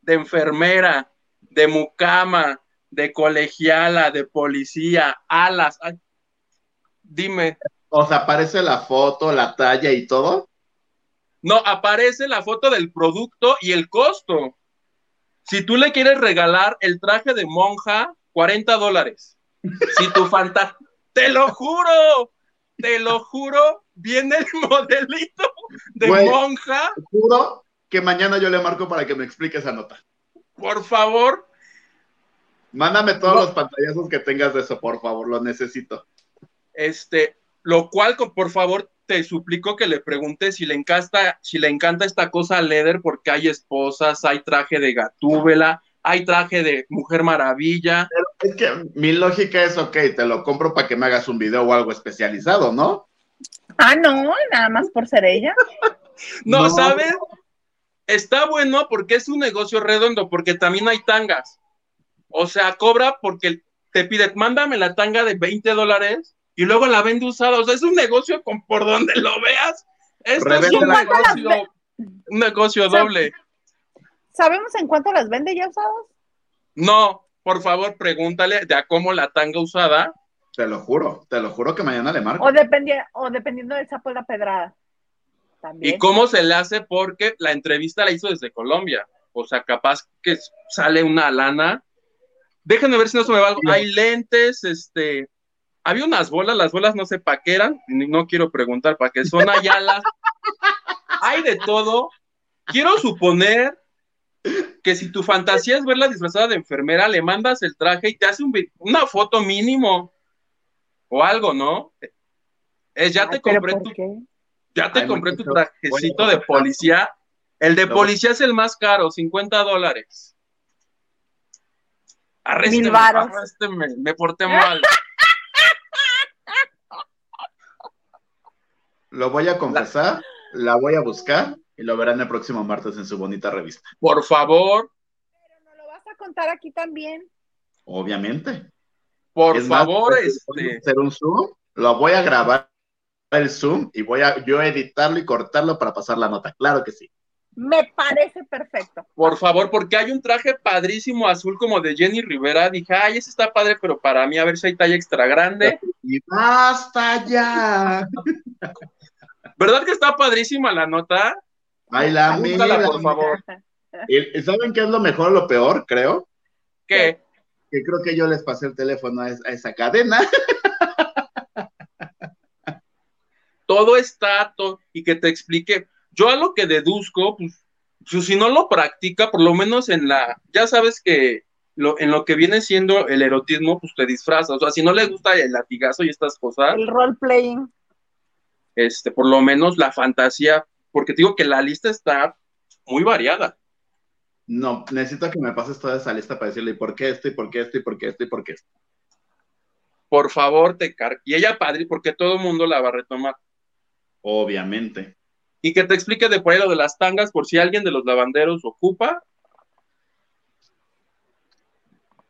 de enfermera, de mucama, de colegiala, de policía, alas. dime. O sea, aparece la foto, la talla y todo. No, aparece la foto del producto y el costo. Si tú le quieres regalar el traje de monja, 40 dólares. Si tu fantasma, te lo juro, te lo juro, viene el modelito de monja. Te juro que mañana yo le marco para que me explique esa nota. Por favor. Mándame todos los pantallazos que tengas de eso, por favor, lo necesito. Este, lo cual, por favor, te suplico que le preguntes si le encanta, si le encanta esta cosa leather, porque hay esposas, hay traje de gatúbela, hay traje de Mujer Maravilla. es que mi lógica es, ok, te lo compro para que me hagas un video o algo especializado, ¿no? Ah, no, nada más por ser ella. no, ¿sabes? Está bueno porque es un negocio redondo, porque también hay tangas. O sea, cobra porque te pide, mándame la tanga de 20 dólares y luego la vende usada. O sea, es un negocio con por donde lo veas. Esto es un negocio, un negocio doble. ¿Sabemos en cuánto las vende ya usadas? No, por favor, pregúntale de a cómo la tanga usada. Te lo juro, te lo juro que mañana le marco. O, o dependiendo del sapo de la pedrada. También. ¿Y cómo se le hace? Porque la entrevista la hizo desde Colombia. O sea, capaz que sale una lana. Déjenme ver si no se me va algo. Hay lentes, este. Había unas bolas, las bolas no sé para qué eran, no quiero preguntar para qué son, hay alas, hay de todo. Quiero suponer que si tu fantasía es verla disfrazada de enfermera, le mandas el traje y te hace una foto mínimo o algo, ¿no? Es ya te compré tu ya te compré tu trajecito de policía. El de policía es el más caro, 50 dólares. Arrésteme, arrésteme, me porté mal. Lo voy a confesar, la voy a buscar y lo verán el próximo martes en su bonita revista. Por favor. Pero no lo vas a contar aquí también. Obviamente. Por favor, este. Hacer un Zoom, lo voy a grabar el Zoom y voy a yo editarlo y cortarlo para pasar la nota. Claro que sí. Me parece perfecto. Por favor, porque hay un traje padrísimo azul como de Jenny Rivera. Dije, ay, ese está padre, pero para mí a ver si hay talla extra grande. Y basta ya. ¿Verdad que está padrísima la nota? Ay, la mía, por favor. ¿Y saben qué es lo mejor o lo peor, creo? ¿Qué? Que creo que yo les pasé el teléfono a, esa cadena. Todo está, todo, y que te explique. Yo a lo que deduzco, pues, pues, si no lo practica, por lo menos en la, ya sabes que lo, en lo que viene siendo el erotismo, pues te disfrazas. O sea, si no le gusta el latigazo y estas cosas. El role playing este, por lo menos la fantasía, porque digo que la lista está muy variada. No, necesito que me pases toda esa lista para decirle por qué esto y por qué esto y por qué esto y por qué esto. Por favor, te car Y ella, padre, porque todo el mundo la va a retomar. Obviamente. Y que te explique de por ahí lo de las tangas, por si alguien de los lavanderos ocupa.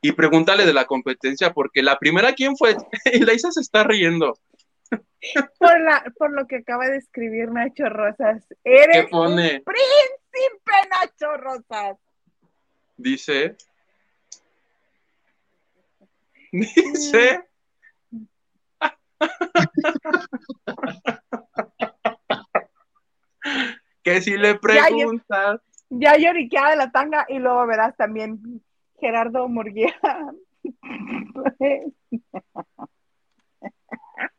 Y pregúntale de la competencia, porque la primera, ¿quién fue? Y Laisa se está riendo. Por, la, por lo que acaba de escribir Nacho Rosas. Eres ¿Qué pone? príncipe Nacho Rosas. Dice. Dice. que si le preguntas. Ya, ya lloriqueada de la tanga y luego verás también Gerardo Murguía.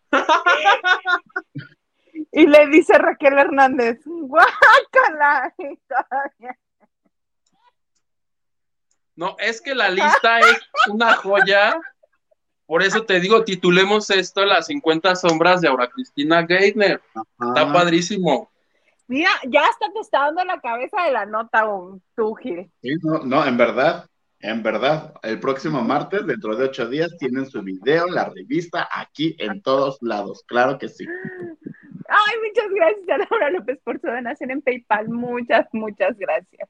y le dice Raquel Hernández, guácala. No, es que la lista es una joya. Por eso te digo, titulemos esto Las 50 sombras de Aura Cristina Geithner. Está padrísimo. Mira, ya hasta te está dando la cabeza de la nota, tú, Gil. no, no, en verdad, en verdad, el próximo martes, dentro de ocho días, tienen su video, la revista, aquí en todos lados. Claro que sí. Ay, muchas gracias a Laura López por su donación en PayPal. Muchas, muchas gracias.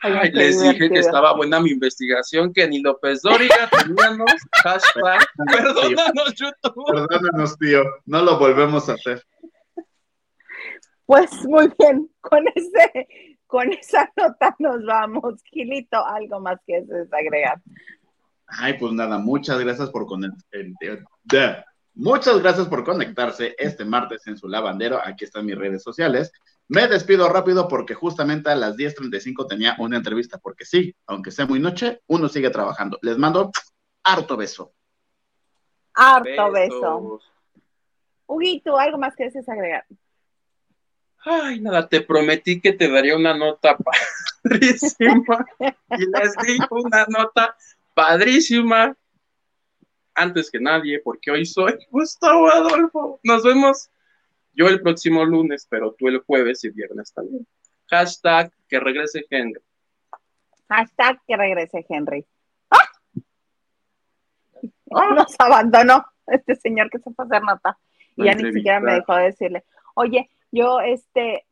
Ay, les dije que estaba buena mi investigación, que ni López Dóriga teníamos hashtag. Perdónanos, YouTube. Perdónanos, tío. No lo volvemos a hacer. Pues muy bien, con ese con esa nota nos vamos. Gilito, algo más que desagregar. Ay, pues nada, muchas gracias por conectarse. Muchas gracias por conectarse este martes en su lavandero. Aquí están mis redes sociales. Me despido rápido porque justamente a las 10.35 tenía una entrevista, porque sí, aunque sea muy noche, uno sigue trabajando. Les mando harto beso. Harto beso. Huguito, algo más que desees agregar. Ay, nada, te prometí que te daría una nota padrísima y les di una nota padrísima antes que nadie, porque hoy soy Gustavo Adolfo. Nos vemos yo el próximo lunes, pero tú el jueves y viernes también. Hashtag que regrese Henry. Hashtag que regrese Henry. ¡Ah! ¡Ah! Nos abandonó este señor que se fue a hacer nota. Y ya ni siquiera me dejó decirle, oye, yo, este,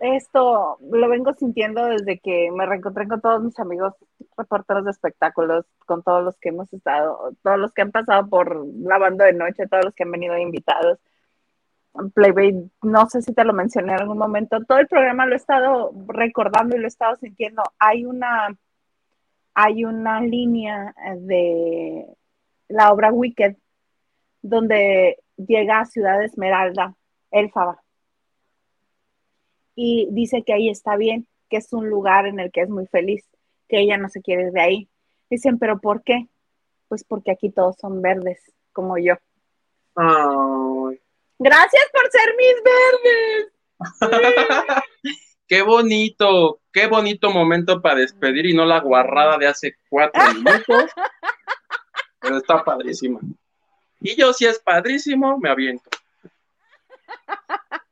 esto lo vengo sintiendo desde que me reencontré con todos mis amigos reporteros de espectáculos, con todos los que hemos estado, todos los que han pasado por la banda de noche, todos los que han venido invitados. Playbay, no sé si te lo mencioné en algún momento, todo el programa lo he estado recordando y lo he estado sintiendo. Hay una, hay una línea de la obra Wicked donde llega a Ciudad Esmeralda Elfaba. Y dice que ahí está bien, que es un lugar en el que es muy feliz, que ella no se quiere ir de ahí. Dicen, ¿pero por qué? Pues porque aquí todos son verdes, como yo. Gracias por ser mis verdes. qué bonito, qué bonito momento para despedir y no la guarrada de hace cuatro minutos. Pero está padrísima. Y yo, si es padrísimo, me aviento.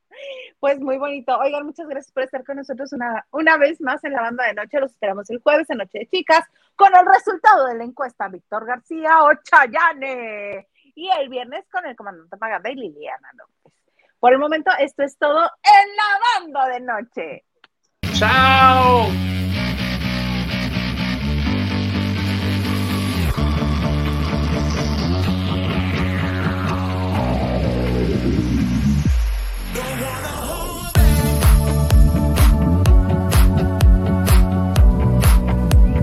Pues muy bonito. Oigan, muchas gracias por estar con nosotros una, una vez más en la banda de noche. Los esperamos el jueves en Noche de Chicas con el resultado de la encuesta Víctor García o Chayane. Y el viernes con el comandante Maganda y Liliana López. Por el momento, esto es todo en la banda de noche. ¡Chao!